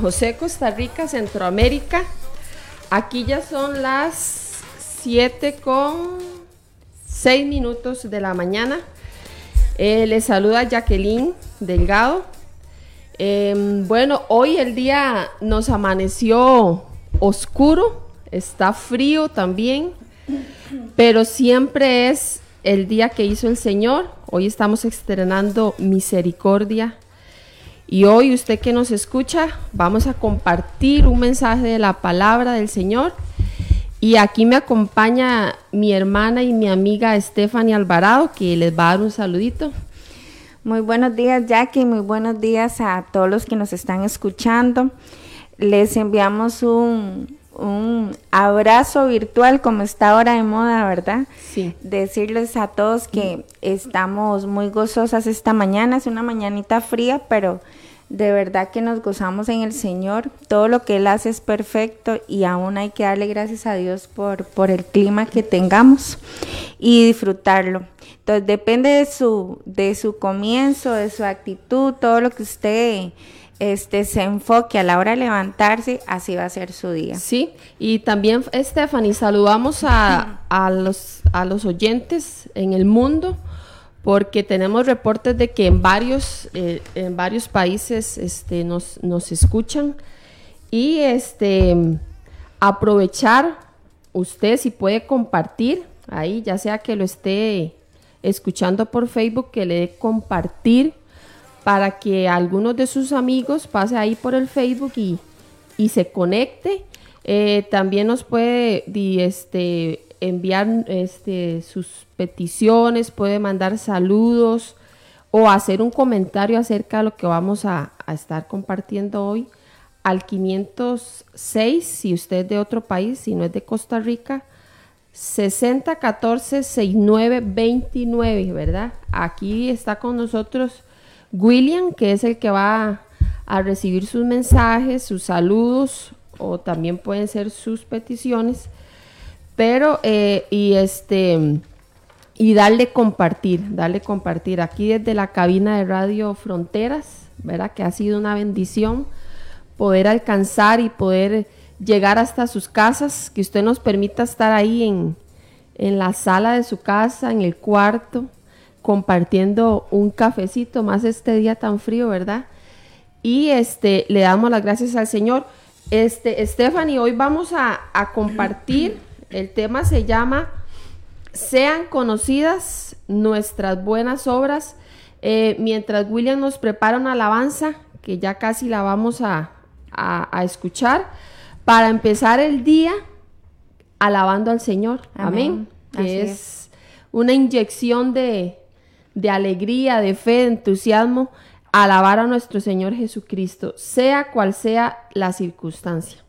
José, Costa Rica, Centroamérica. Aquí ya son las 7 con 6 minutos de la mañana. Eh, les saluda Jacqueline Delgado. Em, bueno, hoy el día nos amaneció oscuro, está frío también, pero siempre es el día que hizo el Señor. Hoy estamos estrenando misericordia y hoy usted que nos escucha, vamos a compartir un mensaje de la palabra del Señor. Y aquí me acompaña mi hermana y mi amiga Stephanie Alvarado, que les va a dar un saludito. Muy buenos días, Jackie. Muy buenos días a todos los que nos están escuchando. Les enviamos un, un abrazo virtual, como está ahora de moda, ¿verdad? Sí. Decirles a todos que estamos muy gozosas esta mañana. Es una mañanita fría, pero de verdad que nos gozamos en el Señor. Todo lo que Él hace es perfecto y aún hay que darle gracias a Dios por, por el clima que tengamos y disfrutarlo. Entonces depende de su, de su comienzo, de su actitud, todo lo que usted este, se enfoque a la hora de levantarse, así va a ser su día. Sí, y también, Stephanie, saludamos a, a los, a los oyentes en el mundo, porque tenemos reportes de que en varios, eh, en varios países este, nos, nos escuchan. Y este, aprovechar usted si puede compartir ahí, ya sea que lo esté escuchando por Facebook, que le dé compartir para que algunos de sus amigos pase ahí por el Facebook y, y se conecte. Eh, también nos puede este, enviar este, sus peticiones, puede mandar saludos o hacer un comentario acerca de lo que vamos a, a estar compartiendo hoy al 506, si usted es de otro país, si no es de Costa Rica, 60 14 69 29, ¿verdad? Aquí está con nosotros William, que es el que va a recibir sus mensajes, sus saludos, o también pueden ser sus peticiones. Pero, eh, y este, y darle compartir, darle compartir. Aquí desde la cabina de Radio Fronteras, ¿verdad? Que ha sido una bendición poder alcanzar y poder llegar hasta sus casas, que usted nos permita estar ahí en, en la sala de su casa, en el cuarto, compartiendo un cafecito, más este día tan frío, ¿verdad? Y este, le damos las gracias al Señor. Este, Stephanie, hoy vamos a, a compartir, el tema se llama Sean conocidas nuestras buenas obras. Eh, mientras William nos prepara una alabanza, que ya casi la vamos a, a- a escuchar, para empezar el día alabando al Señor. Amén. Amén. Que es. una inyección de, de alegría, de fe, de entusiasmo, alabar a nuestro Señor Jesucristo, sea cual sea la circunstancia.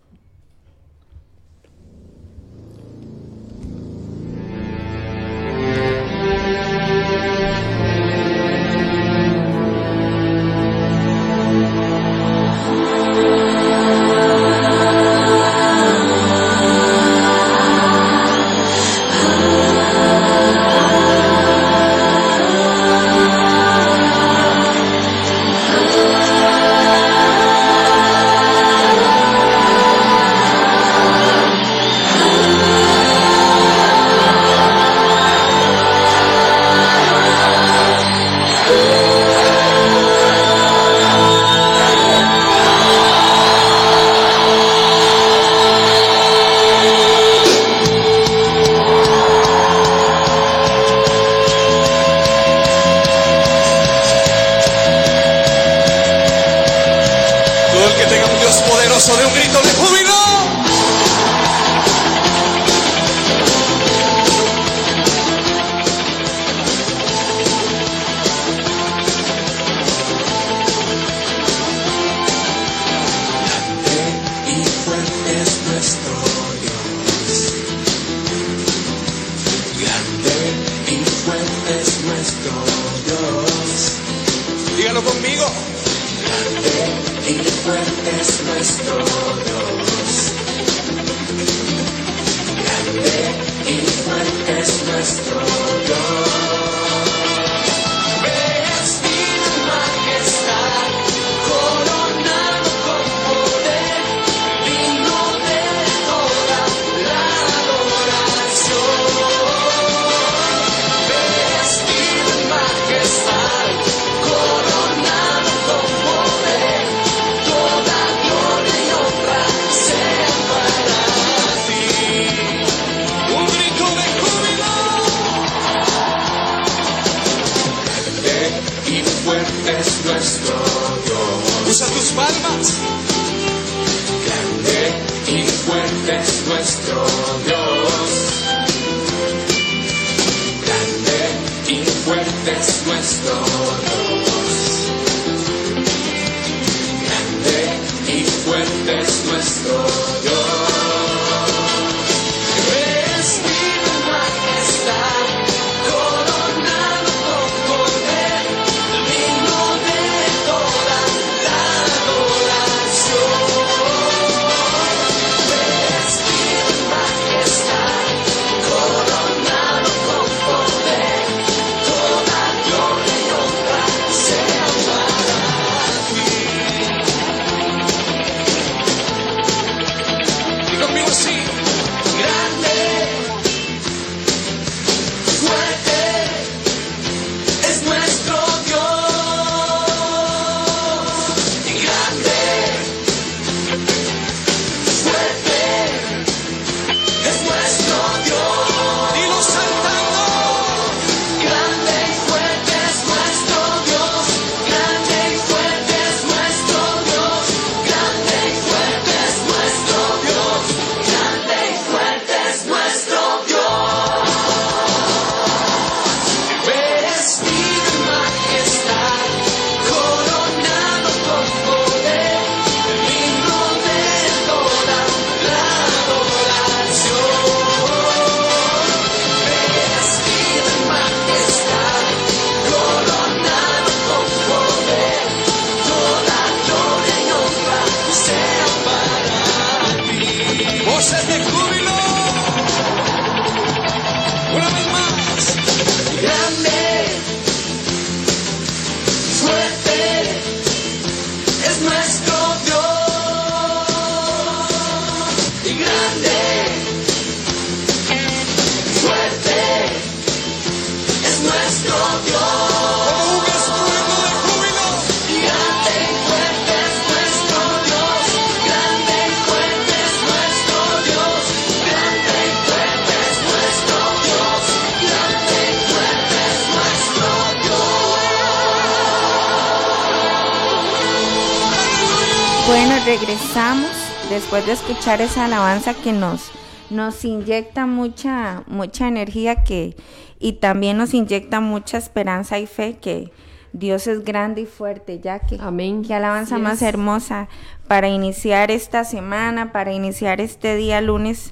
Después de escuchar esa alabanza que nos, nos inyecta mucha, mucha energía que, y también nos inyecta mucha esperanza y fe que Dios es grande y fuerte, ya que Amén. qué alabanza Así más es. hermosa para iniciar esta semana, para iniciar este día lunes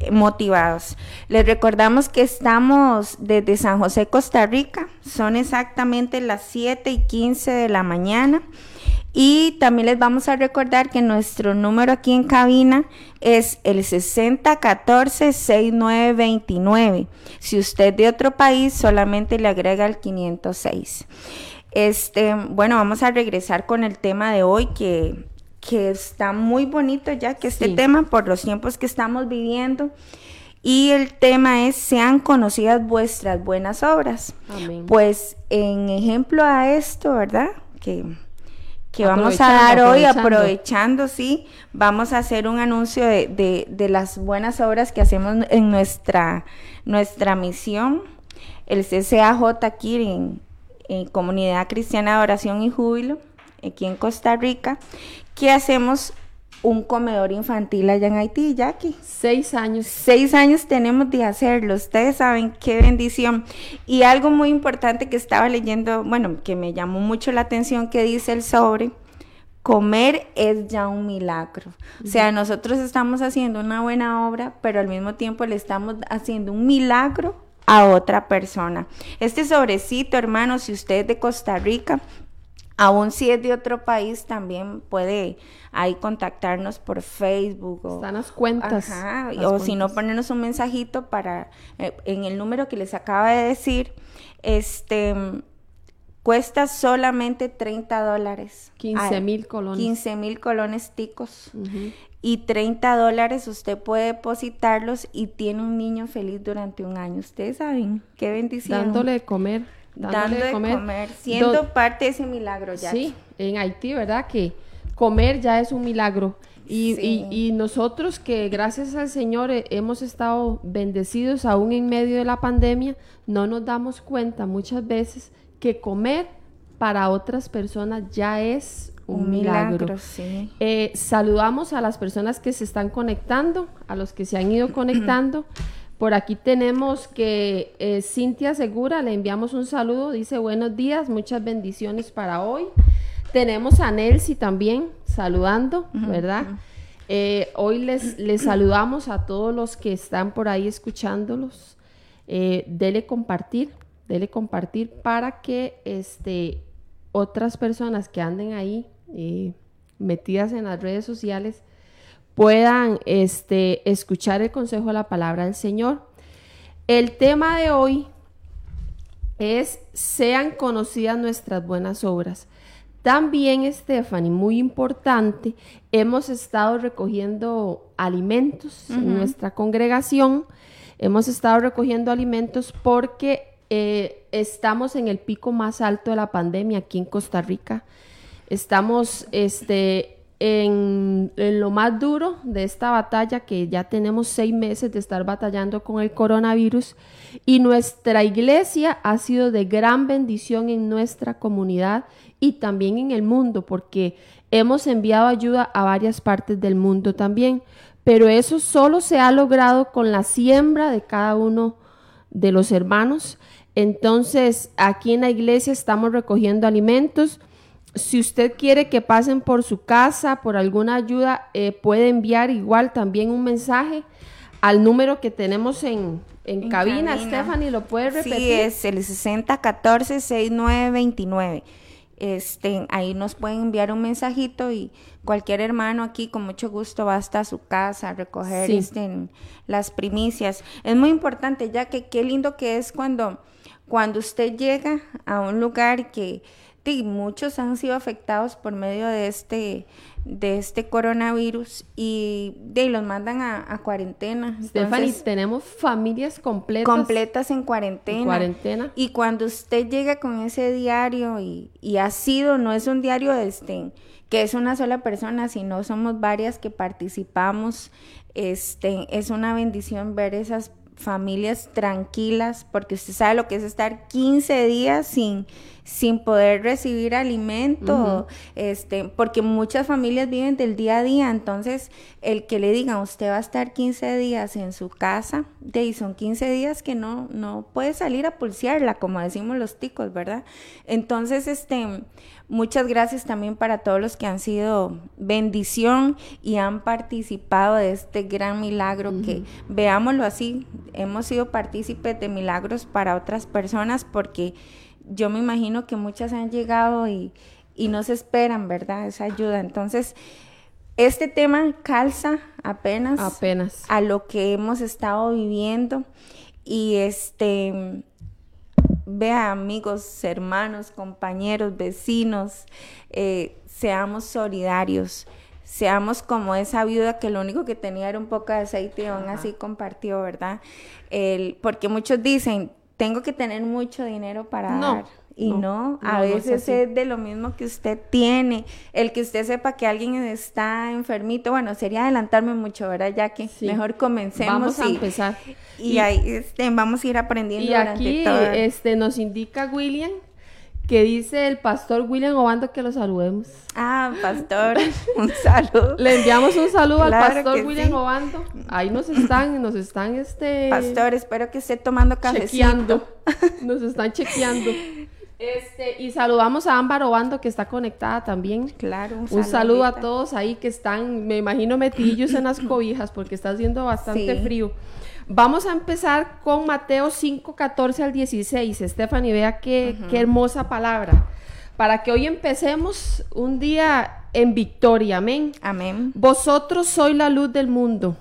eh, motivados. Les recordamos que estamos desde San José, Costa Rica. Son exactamente las 7 y 15 de la mañana. Y también les vamos a recordar que nuestro número aquí en cabina es el 6014-6929. Si usted de otro país, solamente le agrega el 506. Este, bueno, vamos a regresar con el tema de hoy que, que está muy bonito ya que este Sí. tema por los tiempos que estamos viviendo. Y el tema es, sean conocidas vuestras buenas obras. Amén. Pues en ejemplo a esto, ¿verdad? Que, que vamos a dar hoy, aprovechando. aprovechando, sí, vamos a hacer un anuncio de, de- de las buenas obras que hacemos en nuestra, nuestra misión, el CCAJ aquí en, en Comunidad Cristiana de Oración y Júbilo, aquí en Costa Rica, que hacemos un comedor infantil allá en Haití, Jackie. Seis años. Seis años tenemos de hacerlo, ustedes saben qué bendición. Y algo muy importante que estaba leyendo, bueno, que me llamó mucho la atención que dice el sobre, comer es ya un milagro. O sea, nosotros estamos haciendo una buena obra, pero al mismo tiempo le estamos haciendo un milagro a otra persona. Este sobrecito, hermano, si usted es de Costa Rica, aún si es de otro país, también puede ahí contactarnos por Facebook. O, Están las cuentas. Ajá, o si no, ponernos un mensajito para, eh, en el número que les acaba de decir, este, cuesta solamente 30 dólares. 15 Ay, mil colones. 15 mil colones ticos. Y 30 dólares usted puede depositarlos y tiene un niño feliz durante un año. Ustedes saben, qué bendición. Dándole de comer. Dando de comer, Do- siendo parte de ese milagro ya. Sí, en Haití, ¿verdad? Que comer ya es un milagro. Y, Sí. y- y nosotros que gracias al Señor eh, hemos estado bendecidos aún en medio de la pandemia, no nos damos cuenta muchas veces que comer para otras personas ya es un, Un milagro. milagro, sí. Eh, saludamos a las personas que se están conectando, a los que se han ido conectando. Por aquí tenemos que eh, Cintia Segura, le enviamos un saludo, dice buenos días, muchas bendiciones para hoy. Tenemos a Nelcy también saludando, ¿verdad? Eh, hoy les, les saludamos a todos los que están por ahí escuchándolos. Eh, dele compartir, dele compartir para que este, otras personas que anden ahí metidas en las redes sociales puedan este, escuchar el consejo de la palabra del Señor. El tema de hoy es sean conocidas nuestras buenas obras. También, Stephanie, muy importante, hemos estado recogiendo alimentos en nuestra congregación. Hemos estado recogiendo alimentos porque eh, estamos en el pico más alto de la pandemia aquí en Costa Rica. Estamos este, en, lo más duro de esta batalla, que ya tenemos seis meses de estar batallando con el coronavirus. Y nuestra iglesia ha sido de gran bendición en nuestra comunidad y también en el mundo, porque hemos enviado ayuda a varias partes del mundo también. Pero eso solo se ha logrado con la siembra de cada uno de los hermanos. Entonces, aquí en la iglesia estamos recogiendo alimentos. Si usted quiere que pasen por su casa, por alguna ayuda, eh, puede enviar igual también un mensaje al número que tenemos en, en En cabina. cabina. Stephanie, ¿lo puede repetir? Sí, es el 6014-6929. Este, ahí nos pueden enviar un mensajito y cualquier hermano aquí con mucho gusto va hasta su casa a recoger Sí. este, las primicias. Es muy importante ya que qué lindo que es cuando, cuando usted llega a un lugar que sí, muchos han sido afectados por medio de este, de este coronavirus y de, los mandan a, a cuarentena. Stephanie, tenemos familias completas. completas en cuarentena. En cuarentena. Y cuando usted llega con ese diario y, y ha sido, no es un diario este, que es una sola persona, sino somos varias que participamos, este, es una bendición ver esas familias tranquilas, porque usted sabe lo que es estar 15 días sin, sin poder recibir alimento, este, porque muchas familias viven del día a día, entonces el que le digan usted va a estar 15 días en su casa, de ahí son 15 días que no, no puede salir a pulsearla, como decimos los ticos, ¿verdad? Entonces, este, muchas gracias también para todos los que han sido bendición y han participado de este gran milagro que, veámoslo así, hemos sido partícipes de milagros para otras personas porque yo me imagino que muchas han llegado y, y no se esperan, ¿verdad? Esa ayuda. Entonces, este tema calza apenas, Apenas. a lo que hemos estado viviendo y este vea amigos, hermanos, compañeros, vecinos, eh, seamos solidarios, seamos como esa viuda que lo único que tenía era un poco de aceite y aún así compartió, ¿verdad? El, porque muchos dicen, tengo que tener mucho dinero para No, dar. Y no, no, a no, veces es de lo mismo que usted tiene. El que usted sepa que alguien está enfermito, bueno, sería adelantarme mucho, ¿verdad? Ya que Sí. mejor comencemos Vamos a y, empezar. y, ahí este, vamos a ir aprendiendo Y durante aquí todo. este, nos indica William que dice el pastor William Obando que lo saludemos. Ah, pastor, un saludo. Le enviamos un saludo Claro al pastor William sí. Obando. Ahí nos están, nos están este Pastor, espero que esté tomando cafecito. chequeando. Nos están chequeando. Este, y saludamos a Ámbar Obando que está conectada también. Claro, un, Un saludo a todos ahí que están, me imagino, metidillos en las cobijas porque está haciendo bastante Sí. frío. Vamos a empezar con Mateo 5, 14 al 16. Stephanie, vea qué, qué hermosa palabra. Para que hoy empecemos un día en victoria. Amén. Amén. Vosotros sois la luz del mundo.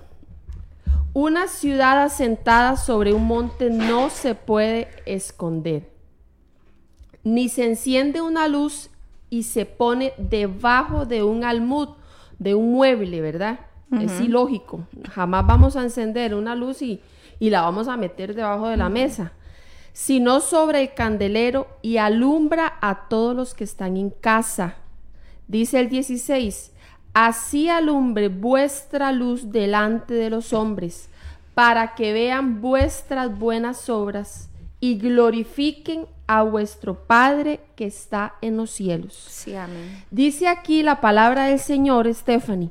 Una ciudad asentada sobre un monte no se puede esconder. Ni se enciende una luz y se pone debajo de un almud, de un mueble, ¿verdad? Es ilógico. Jamás vamos a encender una luz y, y la vamos a meter debajo de la mesa, sino sobre el candelero y alumbra a todos los que están en casa. Dice el 16, así alumbre vuestra luz delante de los hombres, para que vean vuestras buenas obras y glorifiquen a vuestro Padre que está en los cielos. Sí, amén. Dice aquí la palabra del Señor, Stephanie,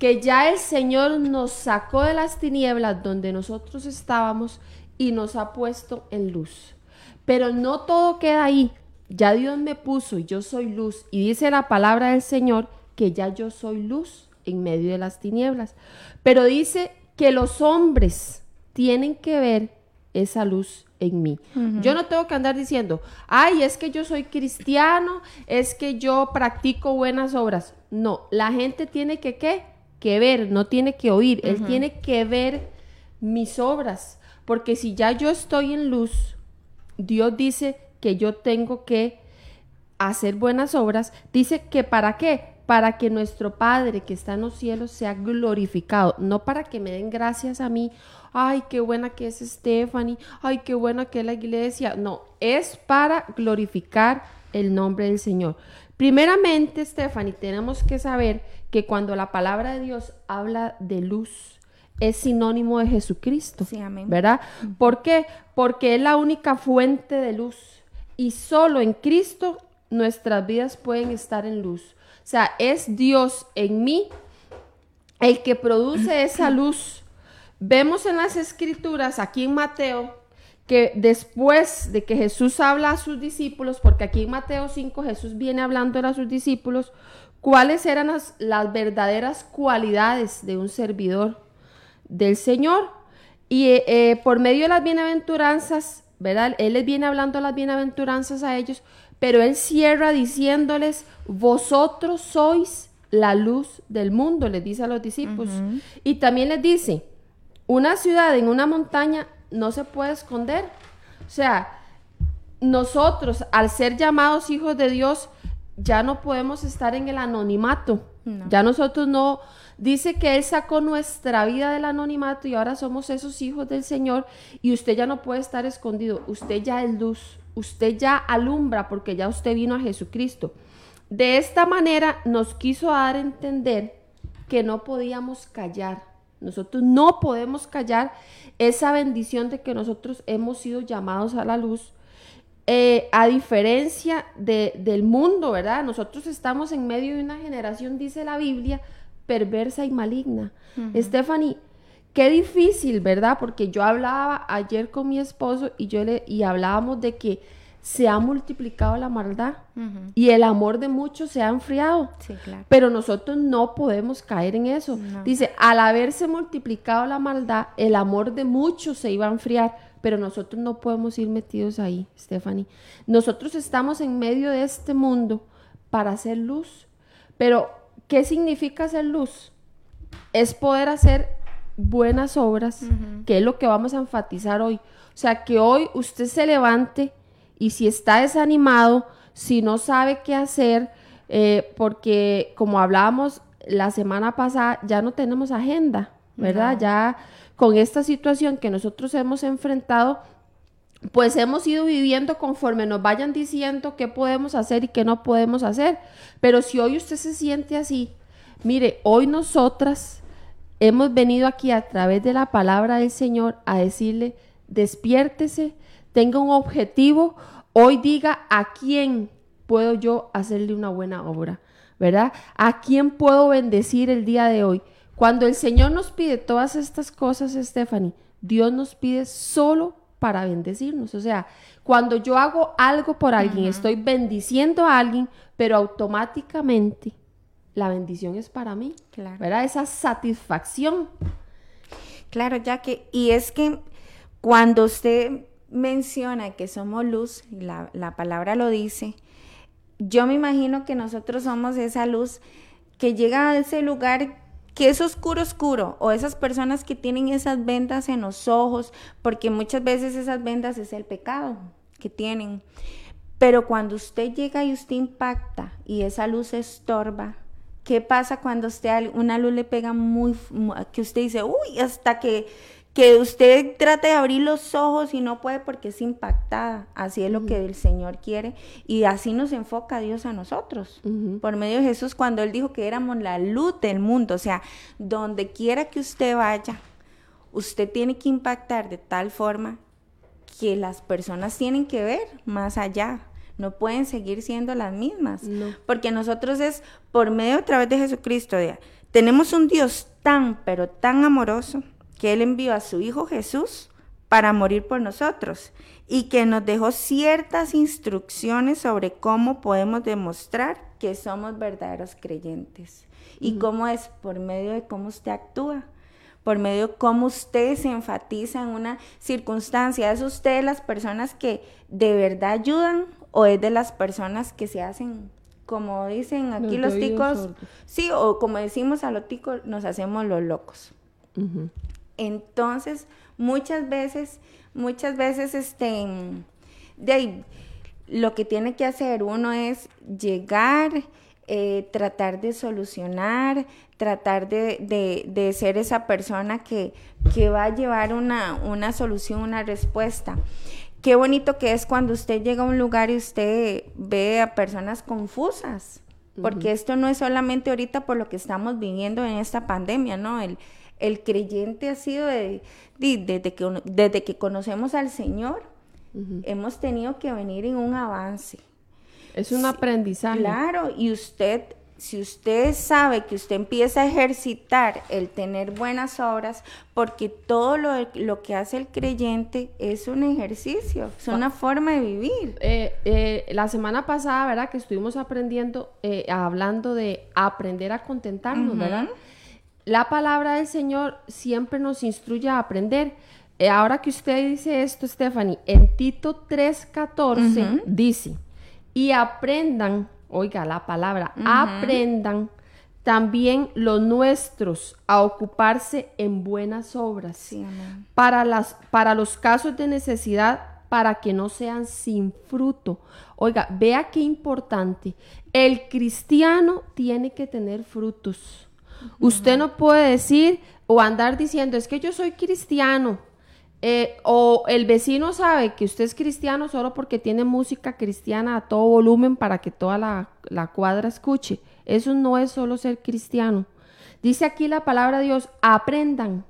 que ya el Señor nos sacó de las tinieblas donde nosotros estábamos y nos ha puesto en luz. Pero no todo queda ahí. Ya Dios me puso y yo soy luz. Y dice la palabra del Señor que ya yo soy luz en medio de las tinieblas. Pero dice que los hombres tienen que ver esa luz en mí. Yo no tengo que andar diciendo, ay, es que yo soy cristiano, es que yo practico buenas obras. No, la gente tiene que qué? Que ver, no tiene que oír. Él tiene que ver mis obras. Porque si ya yo estoy en luz, Dios dice que yo tengo que hacer buenas obras. Dice que para qué? Para que nuestro Padre que está en los cielos sea glorificado, no para que me den gracias a mí. Ay, qué buena que es Stephanie. Ay, qué buena que es la iglesia. No, es para glorificar el nombre del Señor. Primeramente, Stephanie, tenemos que saber que cuando la palabra de Dios habla de luz, es sinónimo de Jesucristo. Sí, amén. ¿Verdad? ¿Por qué? Porque es la única fuente de luz. Y solo en Cristo nuestras vidas pueden estar en luz. O sea, es Dios en mí el que produce esa luz. Vemos en las escrituras, aquí en Mateo, que después de que Jesús habla a sus discípulos, porque aquí en Mateo 5 Jesús viene hablando a sus discípulos, cuáles eran las, las verdaderas cualidades de un servidor del Señor. Y eh, eh, por medio de las bienaventuranzas, ¿verdad? Él les viene hablando las bienaventuranzas a ellos, pero él cierra diciéndoles, vosotros sois la luz del mundo, les dice a los discípulos. Y también les dice, una ciudad en una montaña no se puede esconder. O sea, nosotros, al ser llamados hijos de Dios, ya no podemos estar en el anonimato. No. Ya nosotros no... Dice que Él sacó nuestra vida del anonimato y ahora somos esos hijos del Señor y usted ya no puede estar escondido. Usted ya es luz. Usted ya alumbra porque ya usted vino a Jesucristo. De esta manera nos quiso dar a entender que no podíamos callar. Nosotros no podemos callar esa bendición de que nosotros hemos sido llamados a la luz. Eh, a diferencia de- del mundo, ¿verdad? Nosotros estamos en medio de una generación, dice la Biblia, perversa y maligna. Stephanie, qué difícil, ¿verdad? Porque yo hablaba ayer con mi esposo y yo le y hablábamos de que se ha multiplicado la maldad y el amor de muchos se ha enfriado. Sí, claro. Pero nosotros no podemos caer en eso. No. Dice, al haberse multiplicado la maldad, el amor de muchos se iba a enfriar, pero nosotros no podemos ir metidos ahí, Stephanie. Nosotros estamos en medio de este mundo para hacer luz. Pero, ¿qué significa hacer luz? Es poder hacer buenas obras, que es lo que vamos a enfatizar hoy. O sea, que hoy usted se levante y si está desanimado, si no sabe qué hacer, eh, porque como hablábamos la semana pasada, ya no tenemos agenda, ¿verdad? Ya con esta situación que nosotros hemos enfrentado, pues hemos ido viviendo conforme nos vayan diciendo qué podemos hacer y qué no podemos hacer. Pero si hoy usted se siente así, mire, hoy nosotras hemos venido aquí a través de la palabra del Señor a decirle, despiértese, tenga un objetivo. hoy diga a quién puedo yo hacerle una buena obra, ¿verdad? ¿A quién puedo bendecir el día de hoy? Cuando el Señor nos pide todas estas cosas, Stephanie, Dios nos pide solo para bendecirnos. O sea, cuando yo hago algo por alguien, estoy bendiciendo a alguien, pero automáticamente la bendición es para mí. Claro. ¿Verdad? Esa satisfacción. Claro, ya que, y es que cuando usted menciona que somos luz, la, la palabra lo dice, yo me imagino que nosotros somos esa luz que llega a ese lugar que es oscuro, oscuro, o esas personas que tienen esas vendas en los ojos, porque muchas veces esas vendas es el pecado que tienen. Pero cuando usted llega y usted impacta y esa luz estorba, ¿qué pasa cuando usted una luz le pega muy, mu- que usted dice, uy, hasta que, que usted trata de abrir los ojos y no puede porque es impactada? Así es lo que el Señor quiere y así nos enfoca Dios a nosotros. Por medio de Jesús, cuando Él dijo que éramos la luz del mundo, o sea, donde quiera que usted vaya, usted tiene que impactar de tal forma que las personas tienen que ver más allá. No pueden seguir siendo las mismas. No. Porque nosotros es por medio a través de Jesucristo. tenemos un Dios tan, pero tan amoroso que Él envió a su Hijo Jesús para morir por nosotros y que nos dejó ciertas instrucciones sobre cómo podemos demostrar que somos verdaderos creyentes. Y cómo es por medio de cómo usted actúa por medio de cómo usted se enfatiza en una circunstancia. ¿Es usted de las personas que de verdad ayudan o es de las personas que se hacen, como dicen aquí Los ticos? sordos. Sí, o como decimos a los ticos, nos hacemos los locos. Entonces, muchas veces, muchas veces, este, de ahí, lo que tiene que hacer uno es llegar, eh, tratar de solucionar, tratar de, de- de ser esa persona que, que va a llevar una, una solución, una respuesta. Qué bonito que es cuando usted llega a un lugar y usted ve a personas confusas, porque esto no es solamente ahorita por lo que estamos viviendo en esta pandemia, ¿no? El, el creyente ha sido de- de- desde, que, desde que conocemos al Señor, hemos tenido que venir en un avance. Es un aprendizaje. Claro, y usted, si usted sabe que usted empieza a ejercitar el tener buenas obras, porque todo lo, lo que hace el creyente es un ejercicio, es una forma de vivir. Eh, eh, la semana pasada, ¿verdad? Que estuvimos aprendiendo, eh, hablando de aprender a contentarnos, ¿verdad? La palabra del Señor siempre nos instruye a aprender. Eh, ahora que usted dice esto, Stephanie, en Tito 3:14 dice, y aprendan, oiga la palabra, aprendan también los nuestros a ocuparse en buenas obras Sí, para, las, para los casos de necesidad, para que no sean sin fruto. Oiga, vea qué importante. El cristiano tiene que tener frutos. Usted no puede decir o andar diciendo, es que yo soy cristiano. eh, o el vecino sabe que usted es cristiano solo porque tiene música cristiana a todo volumen para que toda la, la cuadra escuche. Eso no es solo ser cristiano. Dice aquí la palabra de Dios, aprendan.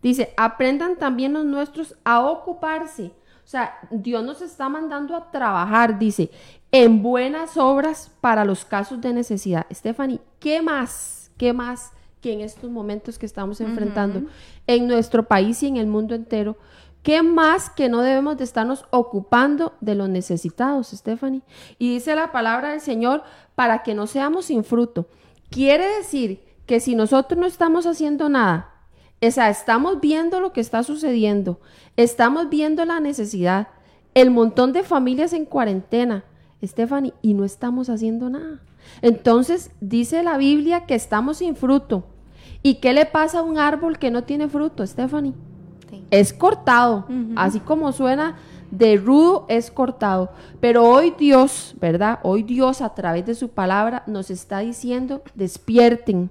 Dice, aprendan también los nuestros a ocuparse. O sea, Dios nos está mandando a trabajar, dice, en buenas obras para los casos de necesidad. Stephanie, ¿qué más? ¿Qué más que en estos momentos que estamos enfrentando en nuestro país y en el mundo entero? ¿Qué más que no debemos de estarnos ocupando de los necesitados, Stephanie? Y dice la palabra del Señor para que no seamos sin fruto. Quiere decir que si nosotros no estamos haciendo nada, o sea, estamos viendo lo que está sucediendo, estamos viendo la necesidad, el montón de familias en cuarentena, Stephanie, y no estamos haciendo nada. Entonces, dice la Biblia que estamos sin fruto. ¿Y qué le pasa a un árbol que no tiene fruto, Stephanie? Sí. es cortado, así como suena de rudo es cortado. Pero hoy Dios, ¿verdad? Hoy Dios a través de su palabra nos está diciendo, despierten,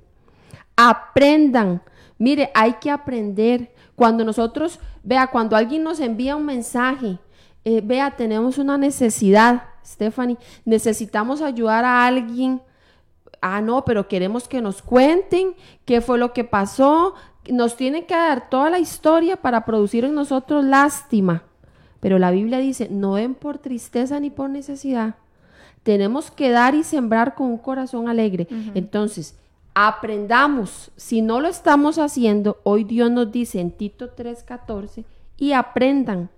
aprendan. Mire, hay que aprender. Cuando nosotros, vea, cuando alguien nos envía un mensaje, eh, vea, tenemos una necesidad, Stephanie, necesitamos ayudar a alguien. Ah, no, pero queremos que nos cuenten qué fue lo que pasó. Nos tienen que dar toda la historia para producir en nosotros lástima. Pero la Biblia dice, no den por tristeza ni por necesidad. Tenemos que dar y sembrar con un corazón alegre. Entonces, aprendamos. Si no lo estamos haciendo, hoy Dios nos dice en Tito 3:14, y aprendan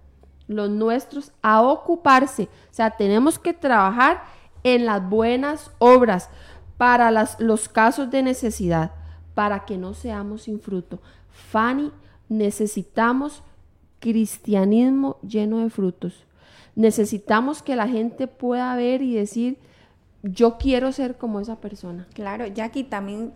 los nuestros a ocuparse. O sea, tenemos que trabajar en las buenas obras para las- los casos de necesidad, para que no seamos sin fruto. Fanny, necesitamos cristianismo lleno de frutos. Necesitamos que la gente pueda ver y decir, yo quiero ser como esa persona. Claro, Jackie, también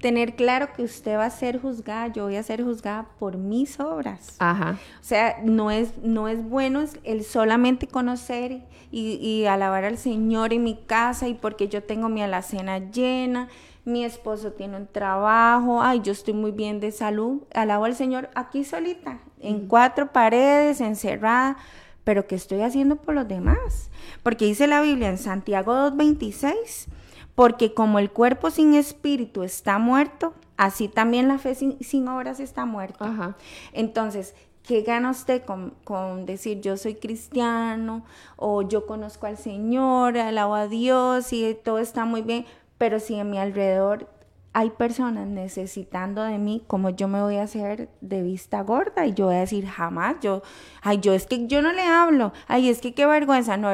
tener claro que usted va a ser juzgada, yo voy a ser juzgada por mis obras. Ajá. O sea, no es, no es bueno el solamente conocer y, y alabar al Señor en mi casa y porque yo tengo mi alacena llena, mi esposo tiene un trabajo, ay, yo estoy muy bien de salud, alabo al Señor aquí solita, en cuatro paredes, encerrada, pero ¿qué estoy haciendo por los demás? Porque dice la Biblia en Santiago 2.26, porque como el cuerpo sin espíritu está muerto, así también la fe sin, sin obras está muerta. Ajá. Entonces, ¿qué gana usted con, con decir yo soy cristiano o yo conozco al Señor, alabo a Dios y todo está muy bien? Pero si en mi alrededor hay personas necesitando de mí, como yo me voy a hacer de vista gorda? Y yo voy a decir, jamás, yo, ay, yo es que yo no le hablo, ay, es que qué vergüenza, no.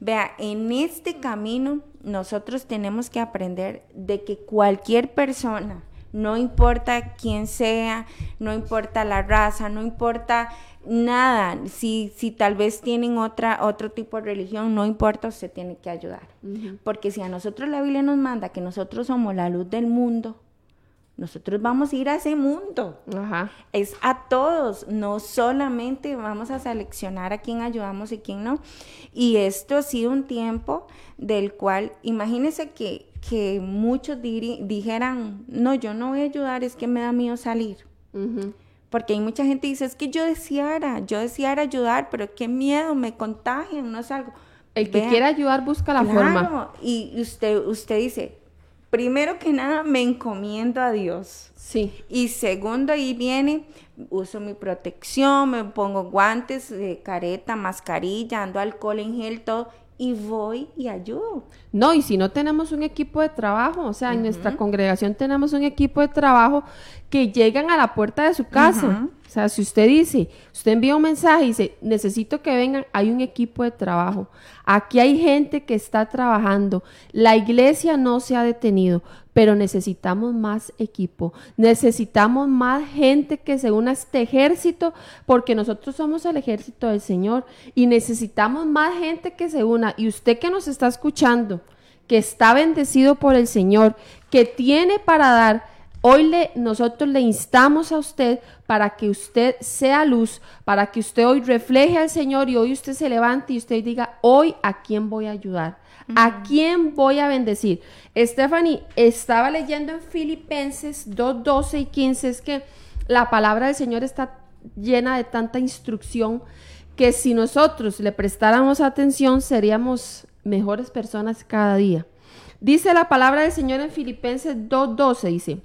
Vea, en este camino nosotros tenemos que aprender de que cualquier persona, no importa quién sea, no importa la raza, no importa nada, si, si tal vez tienen otra, otro tipo de religión, no importa, usted tiene que ayudar. Porque si a nosotros la Biblia nos manda que nosotros somos la luz del mundo, nosotros vamos a ir a ese mundo. Ajá. Es a todos, no solamente vamos a seleccionar a quién ayudamos y quién no. Y esto ha sido un tiempo del cual, imagínense que, que muchos dijeran, no, yo no voy a ayudar, es que me da miedo salir. Porque hay mucha gente que dice, es que yo deseara, yo deseara ayudar, pero qué miedo, me contagian, no salgo. El que quiera ayudar busca la forma. Y usted, usted dice, primero que nada, me encomiendo a Dios. Sí. Y segundo, ahí viene, uso mi protección, me pongo guantes, eh, careta, mascarilla, ando alcohol en gel, todo, y voy y ayudo. No, y si no tenemos un equipo de trabajo, o sea, en nuestra congregación tenemos un equipo de trabajo que llegan a la puerta de su casa. O sea, si usted dice, usted envía un mensaje y dice, necesito que vengan, hay un equipo de trabajo. Aquí hay gente que está trabajando. La iglesia no se ha detenido, pero necesitamos más equipo. Necesitamos más gente que se una a este ejército, porque nosotros somos el ejército del Señor y necesitamos más gente que se una. Y usted que nos está escuchando, que está bendecido por el Señor, que tiene para dar, hoy le, nosotros le instamos a usted para que usted sea luz, para que usted hoy refleje al Señor y hoy usted se levante y usted diga, hoy a quién voy a ayudar, a quién voy a bendecir. Stephanie, estaba leyendo en Filipenses 2, 12 y 15, es que la palabra del Señor está llena de tanta instrucción que si nosotros le prestáramos atención seríamos mejores personas cada día. Dice la palabra del Señor en Filipenses 2.12, dice,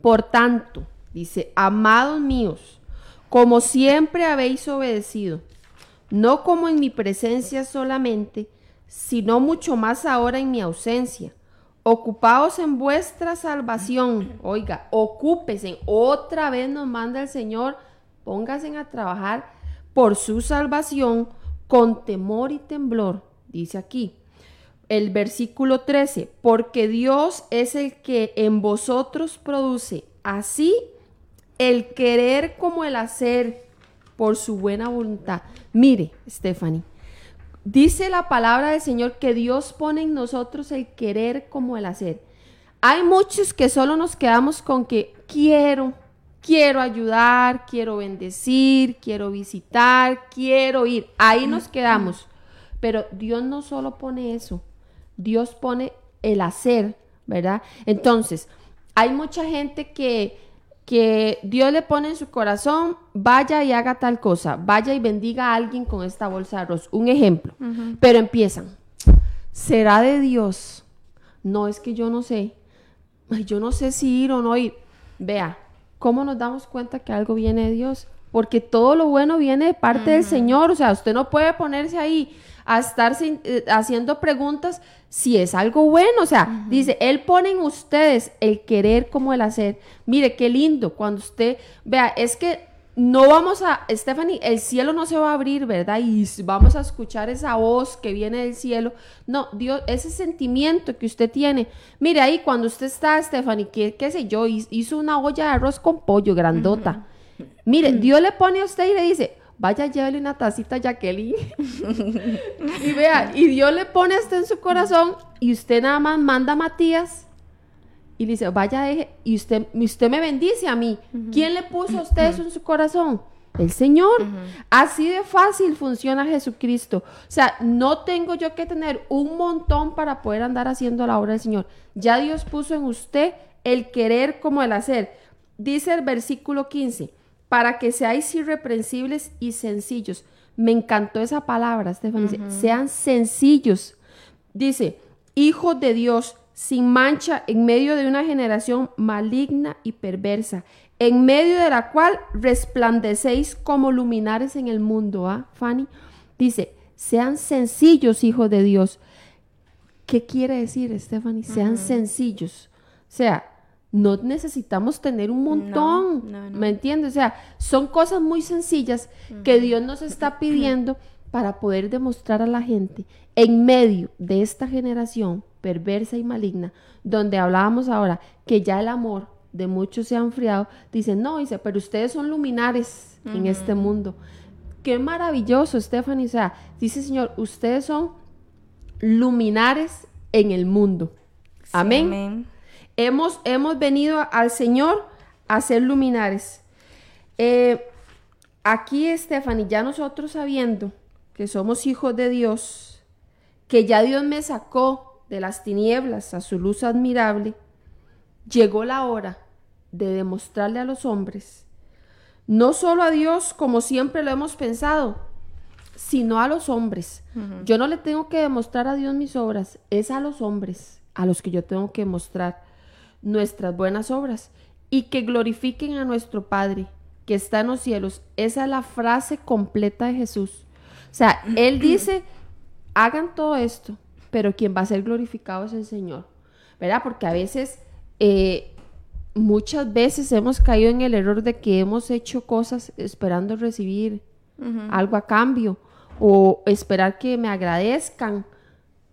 por tanto, dice, amados míos, como siempre habéis obedecido, no como en mi presencia solamente, sino mucho más ahora en mi ausencia. Ocupaos en vuestra salvación. Oiga, ocúpese. Otra vez nos manda el Señor, pónganse a trabajar por su salvación con temor y temblor, dice aquí. El versículo 13, porque Dios es el que en vosotros produce así el querer como el hacer por su buena voluntad. Mire, Stephanie, dice la palabra del Señor que Dios pone en nosotros el querer como el hacer. Hay muchos que solo nos quedamos con que quiero, quiero ayudar, quiero bendecir, quiero visitar, quiero ir. Ahí nos quedamos. Pero Dios no solo pone eso, Dios pone el hacer, ¿verdad? Entonces, hay mucha gente que, que Dios le pone en su corazón, vaya y haga tal cosa, vaya y bendiga a alguien con esta bolsa de arroz. Un ejemplo. Pero empiezan, ¿será de Dios? No, es que yo no sé. Ay, yo no sé si ir o no ir. Vea, ¿cómo nos damos cuenta que algo viene de Dios? porque todo lo bueno viene de parte del Señor. O sea, usted no puede ponerse ahí a estar sin- eh, haciendo preguntas si es algo bueno. O sea, dice, Él pone en ustedes el querer como el hacer. Mire, qué lindo cuando usted vea, es que no vamos a, Stephanie, el cielo no se va a abrir, ¿verdad? Y vamos a escuchar esa voz que viene del cielo. No, Dios, ese sentimiento que usted tiene. Mire ahí, cuando usted está, Stephanie, que, qué sé yo, hi- hizo una olla de arroz con pollo grandota. Mire, Dios le pone a usted y le dice, vaya, llévele una tacita a Jacqueline. y vea, y Dios le pone usted en su corazón y usted nada más manda a Matías y le dice, vaya, deje, y usted, usted me bendice a mí. ¿Quién le puso a usted eso en su corazón? El Señor. Así de fácil funciona Jesucristo. O sea, no tengo yo que tener un montón para poder andar haciendo la obra del Señor. Ya Dios puso en usted el querer como el hacer. Dice el versículo 15, para que seáis irreprensibles y sencillos. Me encantó esa palabra, Estefan. Sean sencillos. Dice, hijos de Dios, sin mancha, en medio de una generación maligna y perversa, en medio de la cual resplandecéis como luminares en el mundo, ¿ah, Fanny? Dice, sean sencillos, hijos de Dios. ¿Qué quiere decir, Stephanie? Sean sencillos. O sea, no necesitamos tener un montón, no, no. ¿me entiendes? O sea, son cosas muy sencillas que Dios nos está pidiendo para poder demostrar a la gente en medio de esta generación perversa y maligna, donde hablábamos ahora que ya el amor de muchos se ha enfriado, dice, no, dice, pero ustedes son luminares en este mundo. Qué maravilloso, Stephanie. O sea, dice Señor, ustedes son luminares en el mundo. Sí, Amén. Hemos, hemos venido al Señor a ser luminares. Eh, aquí, Stephanie, ya nosotros sabiendo que somos hijos de Dios, que ya Dios me sacó de las tinieblas a su luz admirable, llegó la hora de demostrarle a los hombres, no solo a Dios como siempre lo hemos pensado, sino a los hombres. Yo no le tengo que demostrar a Dios mis obras, es a los hombres a los que yo tengo que mostrar nuestras buenas obras y que glorifiquen a nuestro Padre que está en los cielos. Esa es la frase completa de Jesús. O sea, Él dice, hagan todo esto, pero quien va a ser glorificado es el Señor. ¿Verdad? Porque a veces, eh, muchas veces hemos caído en el error de que hemos hecho cosas esperando recibir algo a cambio o esperar que me agradezcan,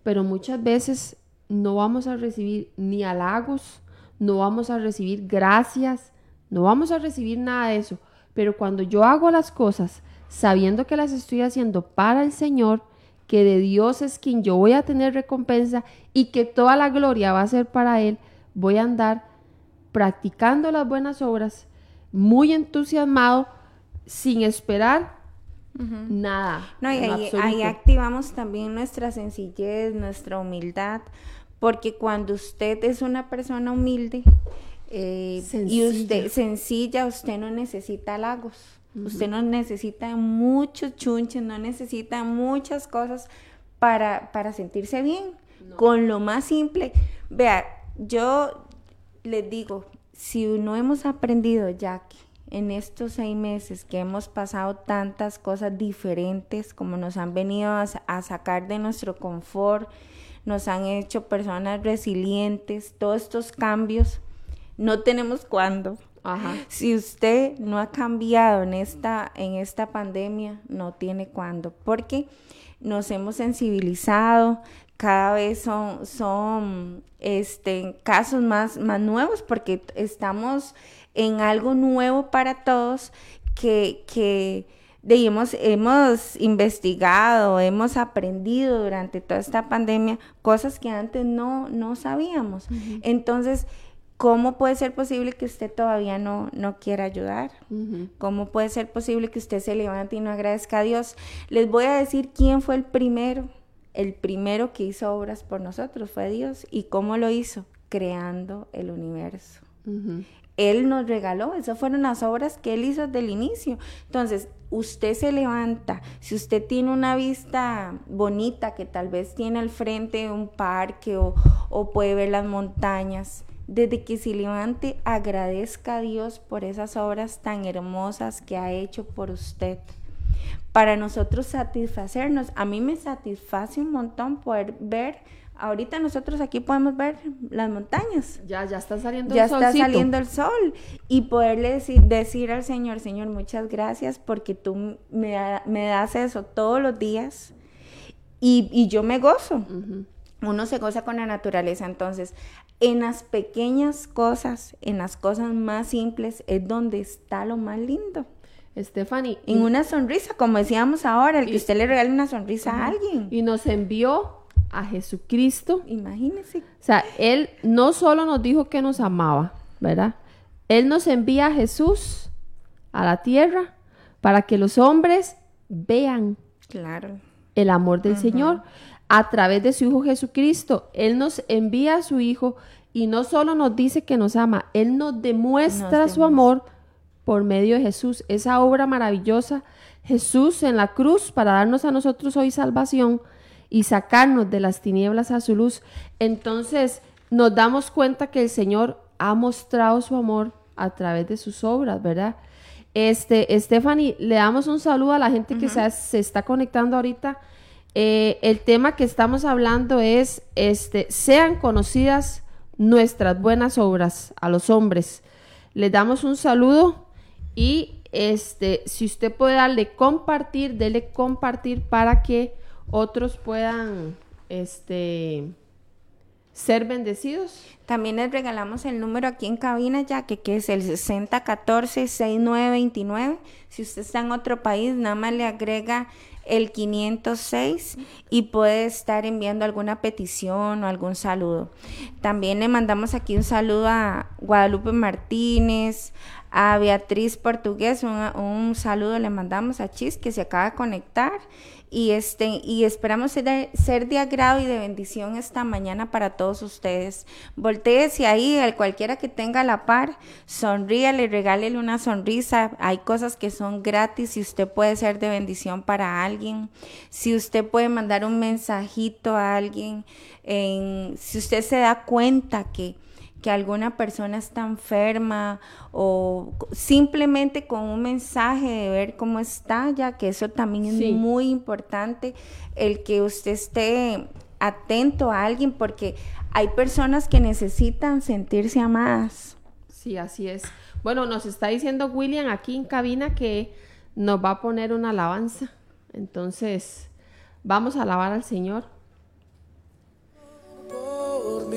pero muchas veces no vamos a recibir ni halagos, no vamos a recibir gracias, no vamos a recibir nada de eso. Pero cuando yo hago las cosas sabiendo que las estoy haciendo para el Señor, que de Dios es quien yo voy a tener recompensa y que toda la gloria va a ser para Él, voy a andar practicando las buenas obras, muy entusiasmado, sin esperar nada. No, y ahí activamos también nuestra sencillez, nuestra humildad, porque cuando usted es una persona humilde eh, y Sencilla. usted sencilla, usted no necesita halagos, usted no necesita muchos chunches, no necesita muchas cosas para, para sentirse bien. Con lo más simple, vea, yo les digo, si no hemos aprendido, Jackie, en estos seis meses que hemos pasado tantas cosas diferentes, como nos han venido a sacar de nuestro confort, nos han hecho personas resilientes, todos estos cambios, no tenemos cuándo. Ajá. Si usted no ha cambiado en esta, en esta pandemia, no tiene cuándo, porque nos hemos sensibilizado, cada vez son, son este, casos más, más nuevos, porque estamos en algo nuevo para todos que, que de, hemos, hemos investigado, hemos aprendido durante toda esta pandemia cosas que antes no, no sabíamos. Entonces, ¿cómo puede ser posible que usted todavía no, no quiera ayudar? ¿Cómo puede ser posible que usted se levante y no agradezca a Dios? Les voy a decir quién fue el primero. El primero que hizo obras por nosotros fue Dios. ¿Y cómo lo hizo? Creando el universo. Ujú. Él nos regaló, esas fueron las obras que Él hizo desde el inicio. Entonces, usted se levanta, si usted tiene una vista bonita que tal vez tiene al frente un parque o, o puede ver las montañas, desde que se levante, agradezca a Dios por esas obras tan hermosas que ha hecho por usted. Para nosotros satisfacernos, a mí me satisface un montón poder ver, ahorita nosotros aquí podemos ver las montañas, Ya, ya está saliendo ya el está solcito. saliendo el sol y poderle decir, decir al Señor, Señor, muchas gracias porque tú me, me das eso todos los días y, y yo me gozo. Uno se goza con la naturaleza, entonces en las pequeñas cosas, en las cosas más simples es donde está lo más lindo. Stephanie, En y- una sonrisa, como decíamos ahora, el que Y- usted le regale una sonrisa a alguien. y nos envió a Jesucristo. Imagínese. O sea, Él no solo nos dijo que nos amaba, ¿verdad? Él nos envía a Jesús a la tierra para que los hombres vean Claro. el amor del Señor a través de su Hijo Jesucristo. Él nos envía a su Hijo y no solo nos dice que nos ama, Él nos demuestra Nos su amor por medio de Jesús. Esa obra maravillosa, Jesús en la cruz para darnos a nosotros hoy salvación y sacarnos de las tinieblas a su luz. Entonces nos damos cuenta que el Señor ha mostrado su amor a través de sus obras, ¿verdad? Este, Stephanie, le damos un saludo a la gente que se, se está conectando ahorita. Eh, el tema que estamos hablando es, este, sean conocidas nuestras buenas obras a los hombres. Les damos un saludo y este, si usted puede darle compartir, dele compartir para que otros puedan, este, ser bendecidos. También les regalamos el número aquí en cabina ya que, es el 6014-6929. Si usted está en otro país, nada más le agrega el 506 y puede estar enviando alguna petición o algún saludo. También le mandamos aquí un saludo a Guadalupe Martínez, a Beatriz Portugués, un saludo le mandamos a Chis que se acaba de conectar y este y esperamos ser de, ser de agrado y de bendición esta mañana para todos ustedes. Voltéese ahí, al cualquiera que tenga la par, sonríale, regálele una sonrisa. Hay cosas que son gratis y usted puede ser de bendición para alguien. Si usted puede mandar un mensajito a alguien, en- si usted se da cuenta que que alguna persona está enferma o simplemente con un mensaje de ver cómo está, ya que eso también es Sí. muy importante, el que usted esté atento a alguien, porque hay personas que necesitan sentirse amadas. Sí, así es. Bueno, nos está diciendo William aquí en cabina que nos va a poner una alabanza. Entonces, vamos a alabar al Señor. por mí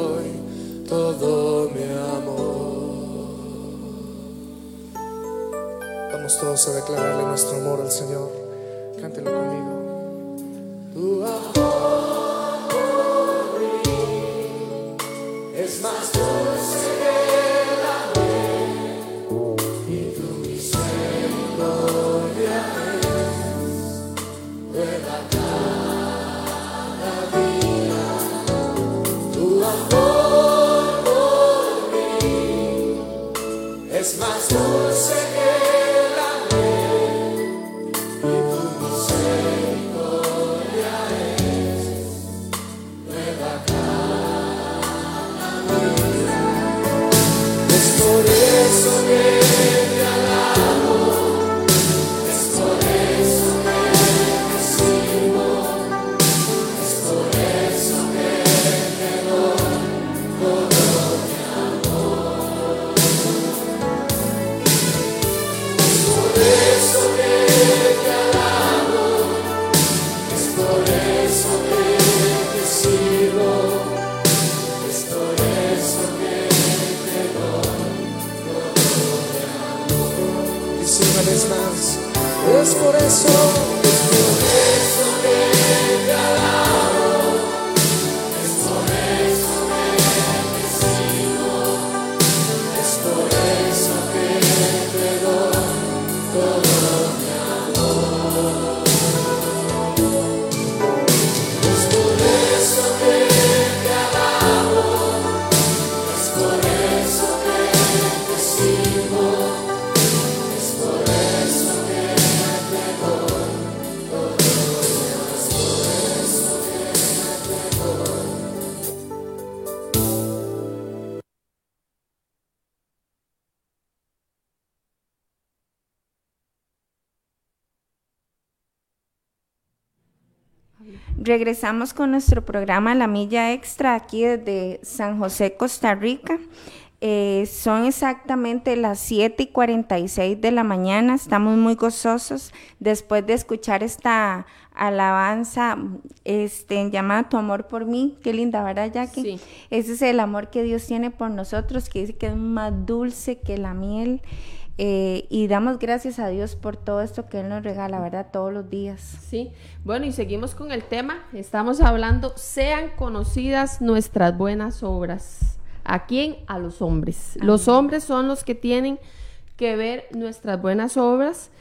todo mi amor. Vamos todos a declararle nuestro amor al Señor. Cántelo conmigo. Tu amor Regresamos con nuestro programa La Milla Extra aquí desde San José, Costa Rica. Eh, son exactamente las 7 y 46 de la mañana. Estamos muy gozosos después de escuchar esta alabanza este, llamada Tu amor por mí. Qué linda, ¿verdad, Jackie? Sí. Ese es el amor que Dios tiene por nosotros, que dice que es más dulce que la miel. Eh, y damos gracias a Dios por todo esto que Él nos regala, ¿verdad? Todos los días. Sí, bueno, y seguimos con el tema. Estamos hablando, sean conocidas nuestras buenas obras. ¿A quién? A los hombres. Los hombres son los que tienen que ver nuestras buenas obras.